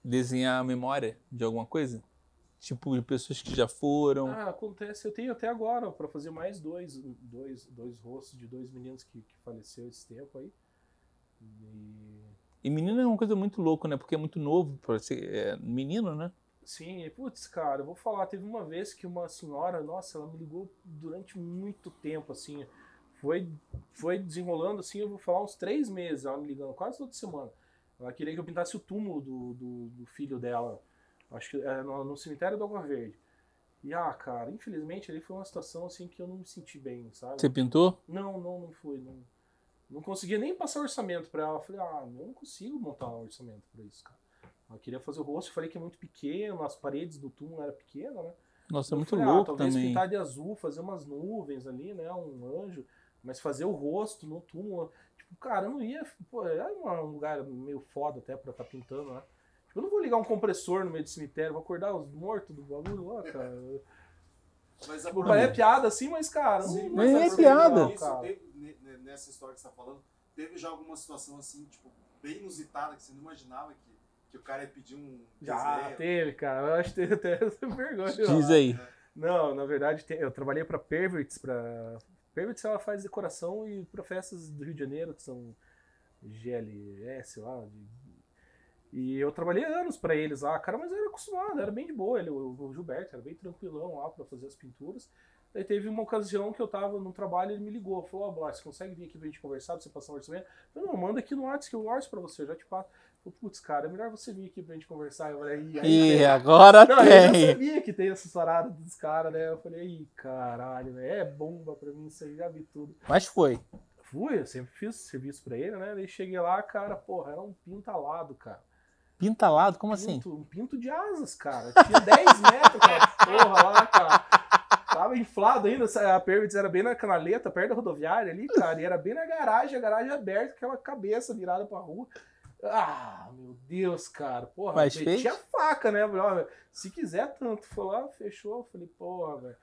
desenhar a memória de alguma coisa? Tipo, de pessoas que já foram. Ah, acontece. Eu tenho até agora pra fazer mais dois, dois, dois rostos de dois meninos que, que faleceram esse tempo aí. E... E menino é uma coisa muito louca, né? Porque é muito novo pra ser é, menino, né? Sim, e, putz, cara, eu vou falar, teve uma vez que uma senhora, nossa, ela me ligou durante muito tempo, assim, foi, foi desenrolando, assim, eu vou falar uns três meses, ela me ligando quase toda semana. Ela queria que eu pintasse o túmulo do, do, do filho dela, acho que é no, no cemitério do Água Verde. E, ah, cara, infelizmente ali foi uma situação, assim, que eu não me senti bem, sabe? Você pintou? Não, não, não foi, não, não conseguia nem passar orçamento pra ela. Eu falei, ah, eu não consigo montar um orçamento pra isso, cara. Ela queria fazer o rosto, eu falei que é muito pequeno, as paredes do túmulo eram pequenas, né? Nossa, é Eu muito falei, ah, louco talvez também. pintar de azul, fazer umas nuvens ali, né? Um anjo, mas fazer o rosto no túmulo. Tipo, cara, eu não ia. Pô, é um lugar meio foda até pra estar pintando, né? Eu não vou ligar um compressor no meio do cemitério, vou acordar os mortos do bagulho lá, cara. Mas a Tipo, é piada assim, mas, cara, não, Sim, não mas é ser piada. Isso, cara. teve- ne- ne- nessa história que você tá falando, teve já alguma situação assim, tipo, bem inusitada, que você não imaginava que, que o cara ia pedir um Já desenho? teve, cara. Eu acho que teve até essa vergonha. Diz aí. Não, na verdade, eu trabalhei pra Perverts, pra... Perverts ela faz decoração e pra festas do Rio de Janeiro, que são GLS lá. de- E eu trabalhei anos pra eles lá, cara, mas eu era acostumado, era bem de boa. Ele, o Gilberto era bem tranquilão lá pra fazer as pinturas. Daí teve uma ocasião que eu tava no trabalho ele me ligou, falou, ó, oh, você consegue vir aqui pra gente conversar, pra você passar um orçamento? Eu falei, não, manda aqui no WhatsApp que eu orço pra você, eu já te passo. Eu falei, putz, cara, é melhor você vir aqui pra gente conversar. Eu falei, "Ih, aí E tem." agora Não, eu tem. sabia que tem essas paradas dos caras, né? Eu falei, ih, caralho, velho, é bomba pra mim, isso aí, já vi tudo. Mas foi. Fui, eu sempre fiz serviço pra ele, né? Daí cheguei lá, cara, porra, era um pinto alado, cara. Pintalado? Como assim? Pinto, um pinto de asas, cara. Tinha 10 metros, cara. Porra lá, cara. Tava inflado ainda, a Pervitz era bem na canaleta, perto da rodoviária ali, cara, e era bem na garagem, a garagem aberta, aquela cabeça virada pra rua. Ah, meu Deus, cara. Porra, Mas meti fez? a faca, né? Se quiser tanto. Foi lá, fechou. Falei, porra, velho.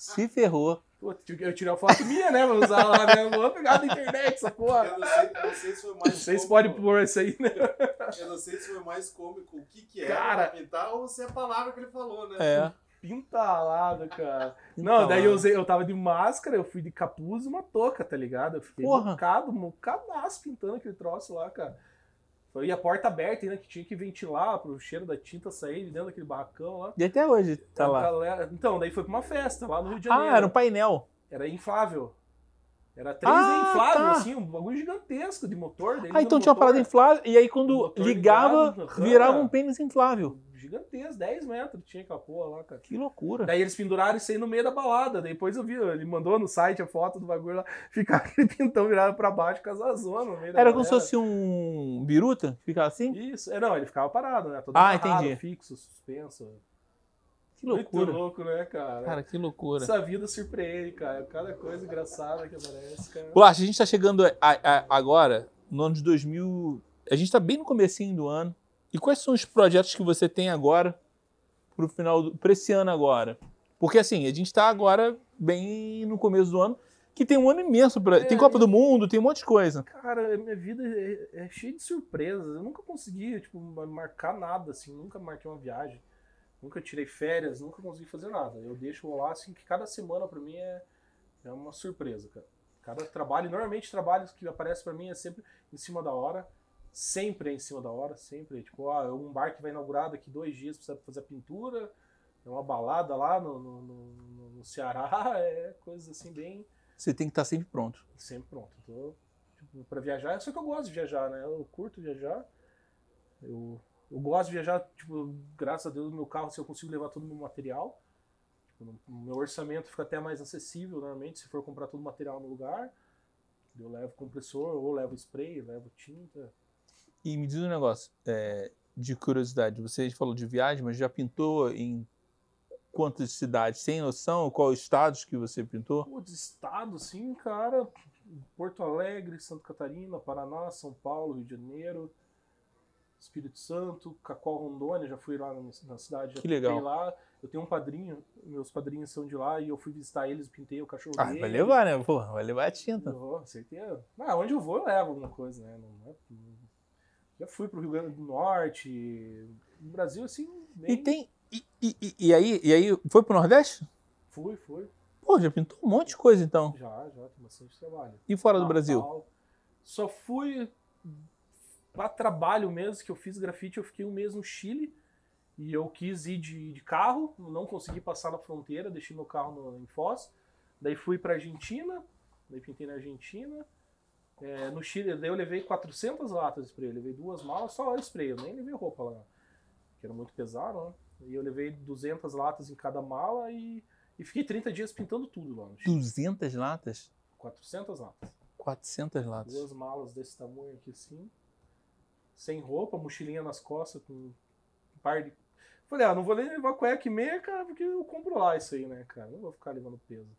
Se ferrou. Pô, Eu tirei a foto minha, né? Vou usar lá, né? Vou pegar da internet essa porra. Eu não sei, não sei se foi mais Vocês cômico- podem pôr isso aí, né? Eu não sei se foi mais cômico o que que é Cara. pra pintar ou se é a palavra que ele falou, né? É. Pintalado, cara. Não, Pintalado. daí eu, usei, eu tava de máscara, eu fui de capuz e uma touca, tá ligado? Eu fiquei Porra. mocado, mocadaço pintando aquele troço lá, cara. Foi a porta aberta ainda, que tinha que ventilar pro cheiro da tinta sair de dentro daquele barracão lá. E até hoje tá A lá. galera- Então, daí foi pra uma festa lá no Rio de Janeiro. Ah, era um painel. Era inflável. Era 3D Ah, inflável, tá. assim, um bagulho gigantesco de motor. Ah, então tinha uma parada inflável. E aí o quando ligava, ligado, aham. virava um pênis inflável. Gigantesco, 10 metros tinha aquela porra lá, cara. Que loucura. Daí eles penduraram isso aí no meio da balada. Depois eu vi, ele mandou no site a foto do bagulho lá, ficar aquele pintão virado pra baixo com as azonas no meio da Era como se galera. fosse um biruta, ficava assim? Isso, é, não, ele ficava parado, né? Todo Ah, amarrado, entendi. fixo, suspenso. Que loucura. Muito louco, né, cara? Cara, que loucura. Essa vida surpreende, cara. Cada coisa engraçada que aparece, cara. Bolacha, a gente tá chegando a- a- agora no ano de 2000. A gente tá bem no comecinho do ano. E quais são os projetos que você tem agora pro final do, pra esse ano agora? Porque assim, a gente tá agora bem no começo do ano, que tem um ano imenso pra, É, tem Copa e- do Mundo, tem um monte de coisa. Cara, minha vida é, é cheia de surpresas. Eu nunca consegui, tipo, ma- marcar nada, assim. Nunca marquei uma viagem. Nunca tirei férias, nunca consegui fazer nada. Eu deixo rolar, assim, que cada semana pra mim é, é uma surpresa, cara. Cada trabalho, normalmente trabalhos que aparecem pra mim é sempre em cima da hora. Sempre é em cima da hora, sempre. Tipo, ah, um bar que vai inaugurar daqui dois dias, precisa fazer a pintura. É uma balada lá no, no, no- no- Ceará. É coisas assim bem Você tem que estar sempre pronto. sempre pronto. Tô, tipo, pra viajar, só que eu gosto de viajar, né? Eu curto viajar. Eu, eu gosto de viajar, tipo, graças a Deus, no meu carro, se eu consigo levar todo o meu material. Tipo, meu orçamento fica até mais acessível, normalmente, se for comprar todo o material no lugar. Eu levo compressor, ou levo spray, levo tinta. E me diz um negócio, é, de curiosidade. Você falou de viagem, mas já pintou em quantas cidades? Sem noção? Qual estados que você pintou? Pô, de estado, assim, cara, Porto Alegre, Santa Catarina, Paraná, São Paulo, Rio de Janeiro, Espírito Santo, Cacó, Rondônia, já fui lá na, cidade, já Que legal. lá. Eu tenho um padrinho, meus padrinhos são de lá e eu fui visitar eles, pintei o cachorro Ah, dele. vai levar, né? Pô, vai levar a tinta. Oh, certeza. Ah, onde eu vou eu levo alguma coisa, né? Não é- Já fui pro Rio Grande do Norte, no Brasil assim, E tem. E, e- e- aí, e aí, foi pro Nordeste? Fui, fui. Pô, já pintou um monte de coisa então. Já, já, tem bastante trabalho. E fora do Natal. Brasil? Só fui para trabalho mesmo, que eu fiz grafite, eu fiquei um mês no Chile e eu quis ir de, de carro, não consegui passar na fronteira, deixei meu carro no, em Foz. Daí fui para Argentina, daí pintei na Argentina. É, no Chile, daí eu levei 400 latas de spray, eu levei duas malas, só spray, eu nem levei roupa lá, que era muito pesado, né? E eu levei 200 latas em cada mala e, e fiquei 30 dias pintando tudo lá no Chile. 200 latas? 400 latas. 400 latas. Duas malas desse tamanho aqui assim. Sem roupa, mochilinha nas costas, com um par de. Falei, ah, não vou nem levar cueca e meia, cara, porque eu compro lá isso aí, né, cara? Não vou ficar levando peso.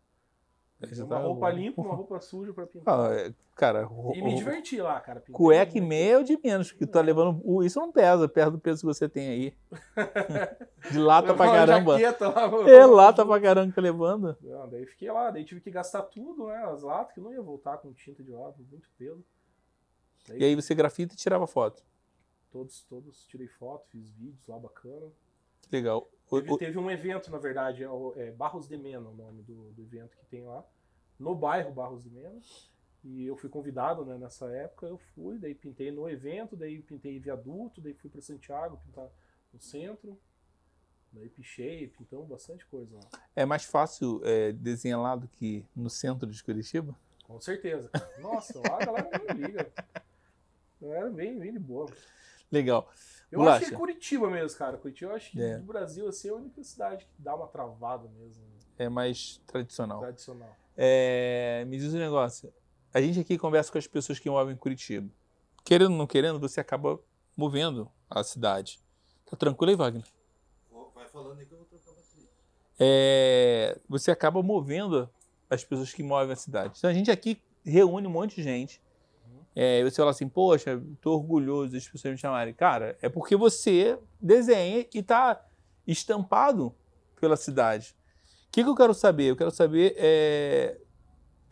Já uma tá roupa bom. limpa, uma roupa suja pra pintar. Ah, é, cara, ro- e me diverti lá, cara. Pintei cueca e meia é o de menos, que tu tá levando. Isso não pesa, perto do peso que você tem aí. De lata pra caramba. jaqueta lá. É, lata pra caramba que tá levando. Não, daí fiquei lá, daí tive que gastar tudo, né? As latas, que não ia voltar com tinta de lata, muito peso. Daí, E aí você grafita e tirava foto. todos, todos tirei foto, fiz vídeos lá bacana. Legal. Teve, o- teve um evento, na verdade, é, é Barros de Mena o nome do, do evento que tem lá, no bairro Barros de Mena. E eu fui convidado né, nessa época, eu fui, daí pintei no evento, daí pintei viaduto, daí fui para Santiago pintar no centro, daí pichei, pintamos bastante coisa lá. É mais fácil é, desenhar lá do que no centro de Curitiba? Com certeza. Nossa, lá a galera não liga. A galera bem, bem de boa. Legal. Eu Bolacha. acho que é Curitiba mesmo, cara. Curitiba eu acho que É. do Brasil assim, é a única cidade que dá uma travada mesmo, É mais tradicional. tradicional. É, me diz um negócio. A gente aqui conversa com as pessoas que moram em Curitiba. Querendo ou não querendo, você acaba movendo a cidade. Tá tranquilo aí, Wagner? Vai falando aí que eu vou trocar a bateria. É, você acaba movendo as pessoas que movem a cidade. Então a gente aqui reúne um monte de gente. É, você fala assim, poxa, tô orgulhoso das pessoas me chamarem. Cara, é porque você desenha e tá estampado pela cidade. O que, que eu quero saber? Eu quero saber, é,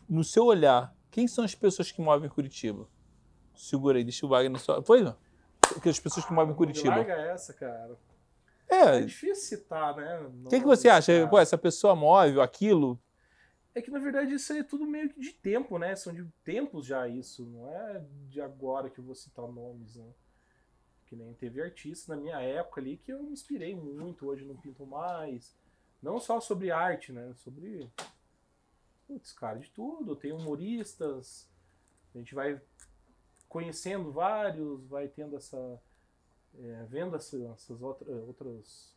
no seu olhar, quem são as pessoas que movem Curitiba? Segura aí, deixa o Wagner só. Foi? não? Que as pessoas que movem Curitiba. Larga essa, cara. É É. difícil citar, né? O que, que você acha? Pô, essa pessoa move aquilo? É que na verdade isso é tudo meio que de tempo, né? São de tempos já isso, não é de agora que eu vou citar nomes, né? Que nem teve artistas na minha época ali que eu me inspirei muito, hoje não pinto mais. Não só sobre arte, né? Sobre. Putz, cara, de tudo. Tem humoristas, a gente vai conhecendo vários, vai tendo essa. é, vendo essa- essas outra- outras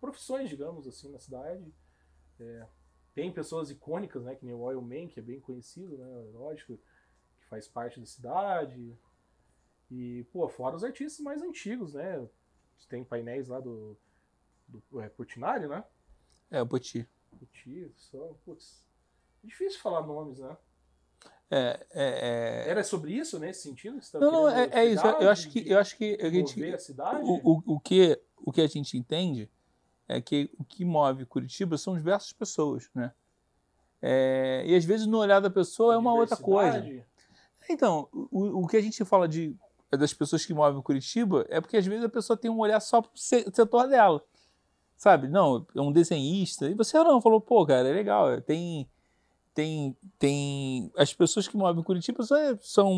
profissões, digamos assim, na cidade. É, tem pessoas icônicas, né, que nem o Oil Man, que é bem conhecido, né, lógico, que faz parte da cidade. E, pô, fora os artistas mais antigos, né? Tem painéis lá do, do é, Portinari, né? É, o Poti. Poti, só, putz, difícil falar nomes, né? É, é, é... Era sobre isso, nesse sentido? tava Não, não, é, é isso. Eu acho que, eu acho que a gente, a cidade? o, o, o, que, o que a gente entende é que o que move Curitiba são diversas pessoas, né? É, e às vezes no olhar da pessoa é uma outra coisa. Então, o, o que a gente fala de das pessoas que movem Curitiba é porque às vezes a pessoa tem um olhar só pro se- setor dela. Sabe? Não, é um desenhista. E você não, falou, pô, cara, é legal. é, Tem. Tem. Tem. As pessoas que movem Curitiba são, são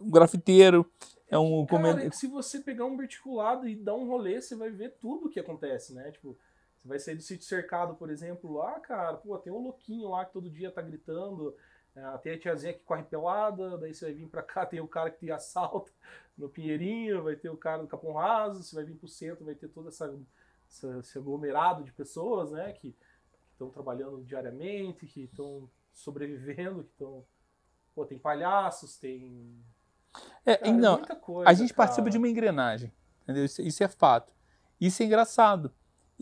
um grafiteiro, é um Cara, comen- é que se você pegar um verticulado e dar um rolê, você vai ver tudo o que acontece, né? Tipo, você vai sair do sítio cercado, por exemplo, lá, cara, pô, tem um louquinho lá que todo dia tá gritando, é, tem a tiazinha que corre pelada, daí você vai vir pra cá, tem o cara que te assalta no Pinheirinho, vai ter o cara do Capão Raso, você vai vir pro centro, vai ter todo essa, essa- esse aglomerado de pessoas, né, que estão trabalhando diariamente, que estão sobrevivendo, que estão... Pô, tem palhaços, tem É, Cara, não, muita coisa, a gente participa cara. de uma engrenagem, entendeu? Isso, isso é fato. Isso é engraçado.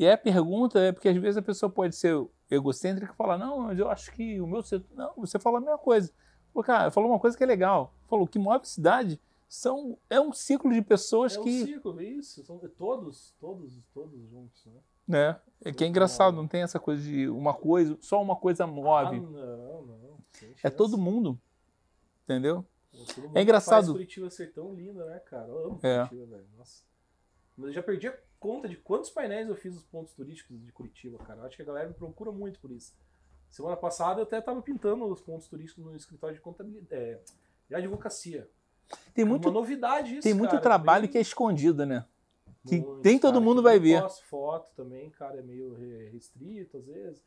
E aí a pergunta é porque às vezes a pessoa pode ser egocêntrica e falar, não, mas eu acho que o meu setor. Não, você fala a mesma coisa. Falou, cara, falou uma coisa que é legal. Falou que move cidade são, é um ciclo de pessoas é que. É um ciclo, isso. São todos, todos, todos juntos, né? né? É que é engraçado, não tem essa coisa de uma coisa, só uma coisa move. Ah, não, não. É todo mundo. Entendeu? Todo mundo é engraçado. Faz Curitiba ser tão linda, né, cara? Eu amo é. Curitiba, velho. Nossa. Mas eu já perdi a conta de quantos painéis eu fiz nos pontos turísticos de Curitiba, cara. Eu acho que a galera me procura muito por isso. Semana passada eu até tava pintando os pontos turísticos no escritório de contabilidade, é, de advocacia. Tem muito, uma novidade isso, Tem muito cara, trabalho bem... que é escondido, né? Que Muito, nem todo cara, mundo vai eu ver. posto foto também, cara, é meio restrito às vezes.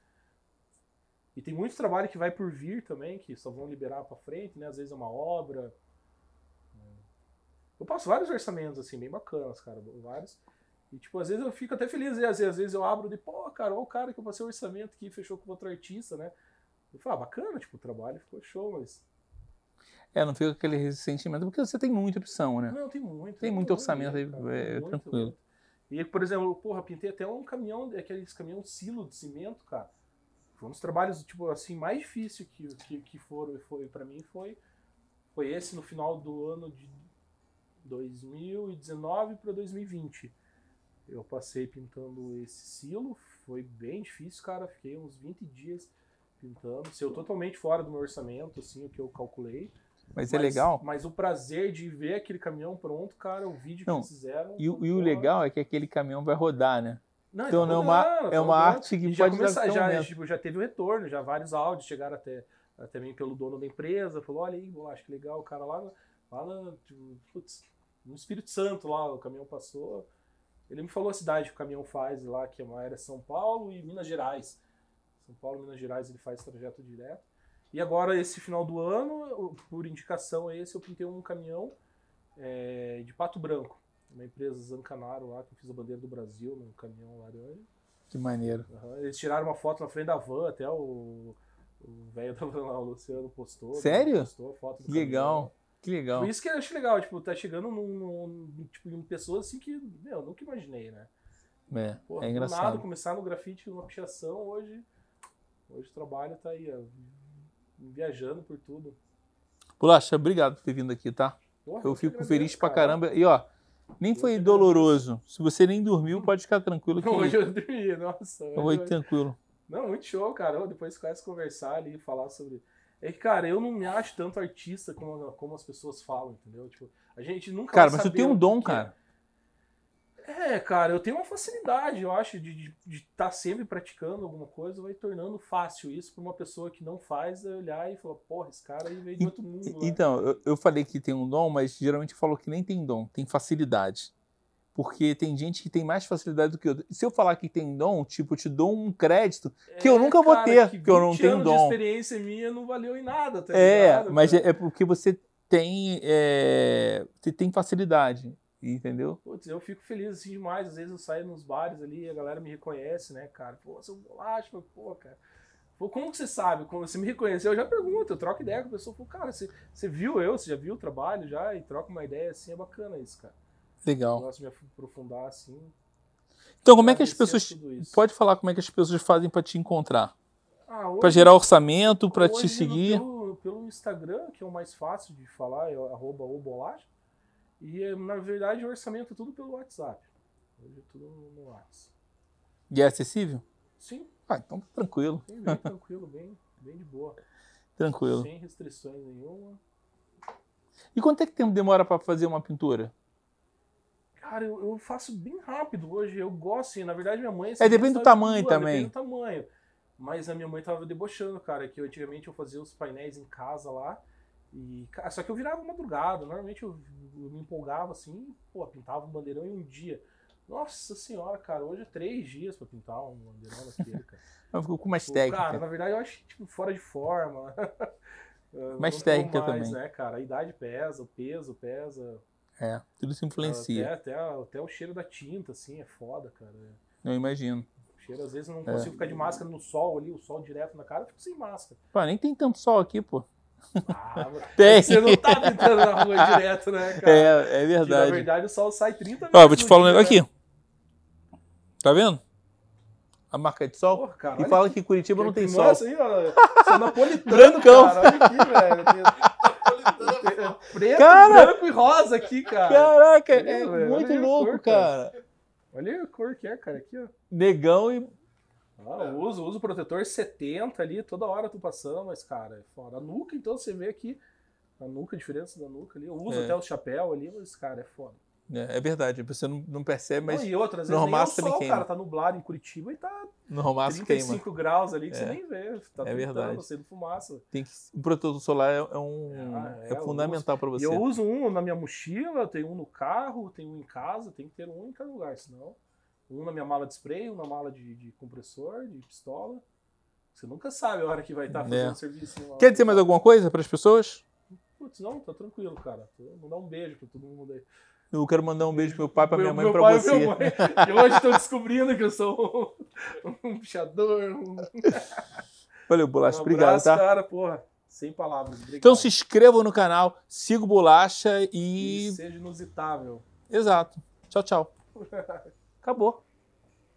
E tem muito trabalho que vai por vir também, que só vão liberar para frente, né? Às vezes é uma obra. Eu passo vários orçamentos, assim, bem bacanas, cara. Vários. E, tipo, às vezes eu fico até feliz, e às vezes, eu abro de, pô, cara, olha o cara que eu passei o orçamento aqui, fechou com outro artista, né? Eu falo, ah, bacana, tipo, o trabalho ficou show, mas. É, não fica aquele ressentimento, porque você tem muita opção, né? Não, tem muito. Tem muito orçamento aí, é, muito, tranquilo. Muito. E, por exemplo, porra, pintei até um caminhão, aqueles caminhão silo de cimento, cara. Foi um dos trabalhos, tipo, assim, mais difícil que, que, que foram, foi para mim foi, foi esse no final do ano de 2019 para 2020. Eu passei pintando esse silo, foi bem difícil, cara. Fiquei uns 20 dias pintando. Saiu totalmente fora do meu orçamento, assim, o que eu calculei. Mas, mas, é legal. Mas o prazer de ver aquele caminhão pronto, cara, o vídeo não, que eles fizeram. E, e o legal é que aquele caminhão vai rodar, né? Não, então não é uma, é uma arte que já pode começar, dar já, tipo, já teve o retorno, já vários áudios chegaram até também pelo dono da empresa, falou, olha aí, acho que legal, o cara lá, lá no, tipo, putz, no Espírito Santo lá, o caminhão passou. Ele me falou a cidade que o caminhão faz lá, que é uma área São Paulo e Minas Gerais. São Paulo, Minas Gerais, ele faz trajeto direto. E agora, esse final do ano, por indicação esse, eu pintei um caminhão é, de Pato Branco. Uma empresa Zancanaro lá, que eu fiz a bandeira do Brasil num caminhão laranja. Que maneiro. Uhum. Eles tiraram uma foto na frente da van, até o velho da van lá, o Luciano postou. Sério? Postou a foto do legal. Que legal. Tipo, isso que eu acho legal, tipo, tá chegando num, num, tipo, em pessoas assim que, meu, eu nunca imaginei, né? É, Porra, é engraçado. Nada, começar no grafite, numa pichação, hoje, hoje o trabalho tá aí, ó, viajando por tudo. Bolacha, obrigado por ter vindo aqui, tá? Porra, eu fico feliz pra caramba. E ó, nem foi doloroso. Se você nem dormiu, pode ficar tranquilo. Que... Hoje eu dormi, nossa. Hoje eu... tranquilo. Não, muito show, cara. Depois começa a conversar ali, falar sobre é que, cara, eu não me acho tanto artista como, como as pessoas falam, entendeu? Tipo, a gente nunca Cara, mas tu tem um dom, cara. É, cara, eu tenho uma facilidade, eu acho, de estar tá sempre praticando alguma coisa, vai tornando fácil isso para uma pessoa que não faz, olhar e falar, porra, esse cara aí veio de outro mundo. Né? Então, eu, eu falei que tem um dom, mas geralmente falou que nem tem dom, tem facilidade porque tem gente que tem mais facilidade do que eu. Se eu falar que tem dom, tipo, eu te dou um crédito que é, eu nunca vou ter, porque eu não tenho dom. A experiência minha não valeu em nada, tá É, ligado, mas é, é, porque você tem, é, você tem facilidade, entendeu? Putz, eu fico feliz assim demais. Às vezes eu saio nos bares ali, a galera me reconhece, né, cara? Pô, seu bolacha, pô, cara. Pô, como que você sabe? Como você me reconheceu? Eu já pergunto, eu troco ideia com a pessoa. Pô, cara, você, você viu eu? Você já viu o trabalho já? E troca uma ideia assim, é bacana isso, cara. Legal. De me aprofundar assim. Então, como é que as pessoas. Pode falar como é que as pessoas fazem para te encontrar? Ah, para gerar orçamento, para te seguir? Pelo, pelo, Instagram, que é o mais fácil de falar, é arroba obolagem. E, na verdade, o orçamento é tudo pelo WhatsApp. Hoje é tudo no WhatsApp. E é acessível? Sim. Ah, então tá tranquilo. Bem, bem tranquilo, bem, bem de boa. Tranquilo. Sem restrições nenhuma. E quanto é que tempo demora para fazer uma pintura? Cara, eu, eu, faço bem rápido hoje. Eu gosto, assim, na verdade, minha mãe. Assim, é, depende do tamanho também. Depende do tamanho. Mas a minha mãe tava debochando, cara, que eu, antigamente eu fazia os painéis em casa lá. E, cara, só que eu virava madrugada. Normalmente eu, eu me empolgava assim, pô, pintava um bandeirão em um dia. Nossa senhora, cara, hoje é três dias pra pintar um bandeirão daquele, cara. Ficou com mais técnica. Cara, na verdade eu acho tipo, fora de forma. mais técnica mais, também. né, cara? A idade pesa, o peso pesa. É, tudo se influencia. Até, até, até o cheiro da tinta, assim, é foda, cara. Eu imagino. O cheiro, às vezes, eu não consigo é. ficar de máscara no sol ali, o sol direto na cara, eu fico sem máscara. Pô, nem tem tanto sol aqui, pô. Ah, tem. Você não tá pintando na rua direto, né, cara? É, é verdade. Que, na verdade, o sol sai 30 minutos. Ó, vou te falar um negócio aqui. Tá vendo? a marca de sol, Porra, cara, e fala aqui. que Curitiba não tem sol. Aí, ó. Sou napolitano, Brancão. cara. Olha aqui, velho. Preto, Cara! branco e rosa aqui, cara. Caraca, Olha, é velho, muito louco, cor, cara. cara. Olha a cor que é, cara. Aqui, ó. Negão e. Ah, eu uso, uso protetor 70 ali, toda hora tô passando, mas, cara, é foda. A nuca, então, você vê aqui, a nuca, a diferença da nuca ali. Eu uso É. até o chapéu ali, mas, cara, é foda. É, é verdade, você não, não percebe, mas Não, e outra, às no é o Romaço também sol, queima. cara, tá nublado em Curitiba e tá no romaço queima. 35 graus ali que É. você nem vê. Tá É é verdade. sendo fumaça. Tem que, o protetor solar é, é um, Ah, é, é, fundamental para E você. eu uso um na minha mochila, tenho um no carro, tenho um em casa, tem que ter um em cada lugar, senão. Um na minha mala de spray, um na mala de, de compressor, de pistola. Você nunca sabe a hora que vai estar fazendo É. serviço. Quer dizer mais alguma coisa para as pessoas? Putz, não, tá tranquilo, cara. Vou dar um beijo pra todo mundo aí. Eu quero mandar um beijo pro meu pai, pra minha mãe e pra pai você. mãe. E hoje estão descobrindo que eu sou um, pichador. Um... Valeu, Bolacha. um Obrigado, tá? cara, porra. Sem palavras. Obrigado. Então se inscrevam no canal, siga o Bolacha E e. seja inusitável. Exato. Tchau, tchau. Acabou.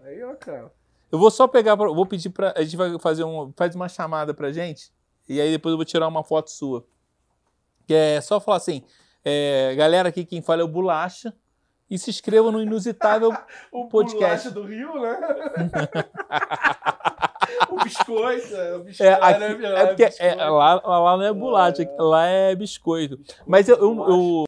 Aí, ó, cara. Eu vou só pegar, pra- vou pedir pra. A gente vai fazer um. Faz uma chamada pra gente. E aí depois eu vou tirar uma foto sua. Que é só falar assim. É, galera, aqui quem fala é o Bolacha. E se inscreva no Inusitável. O Podcast. podcast do Rio, né? o biscoito. é, O biscoito É, aqui- né, é porque é, lá, lá não é bolacha, lá é biscoito. Mas eu- eu- eu,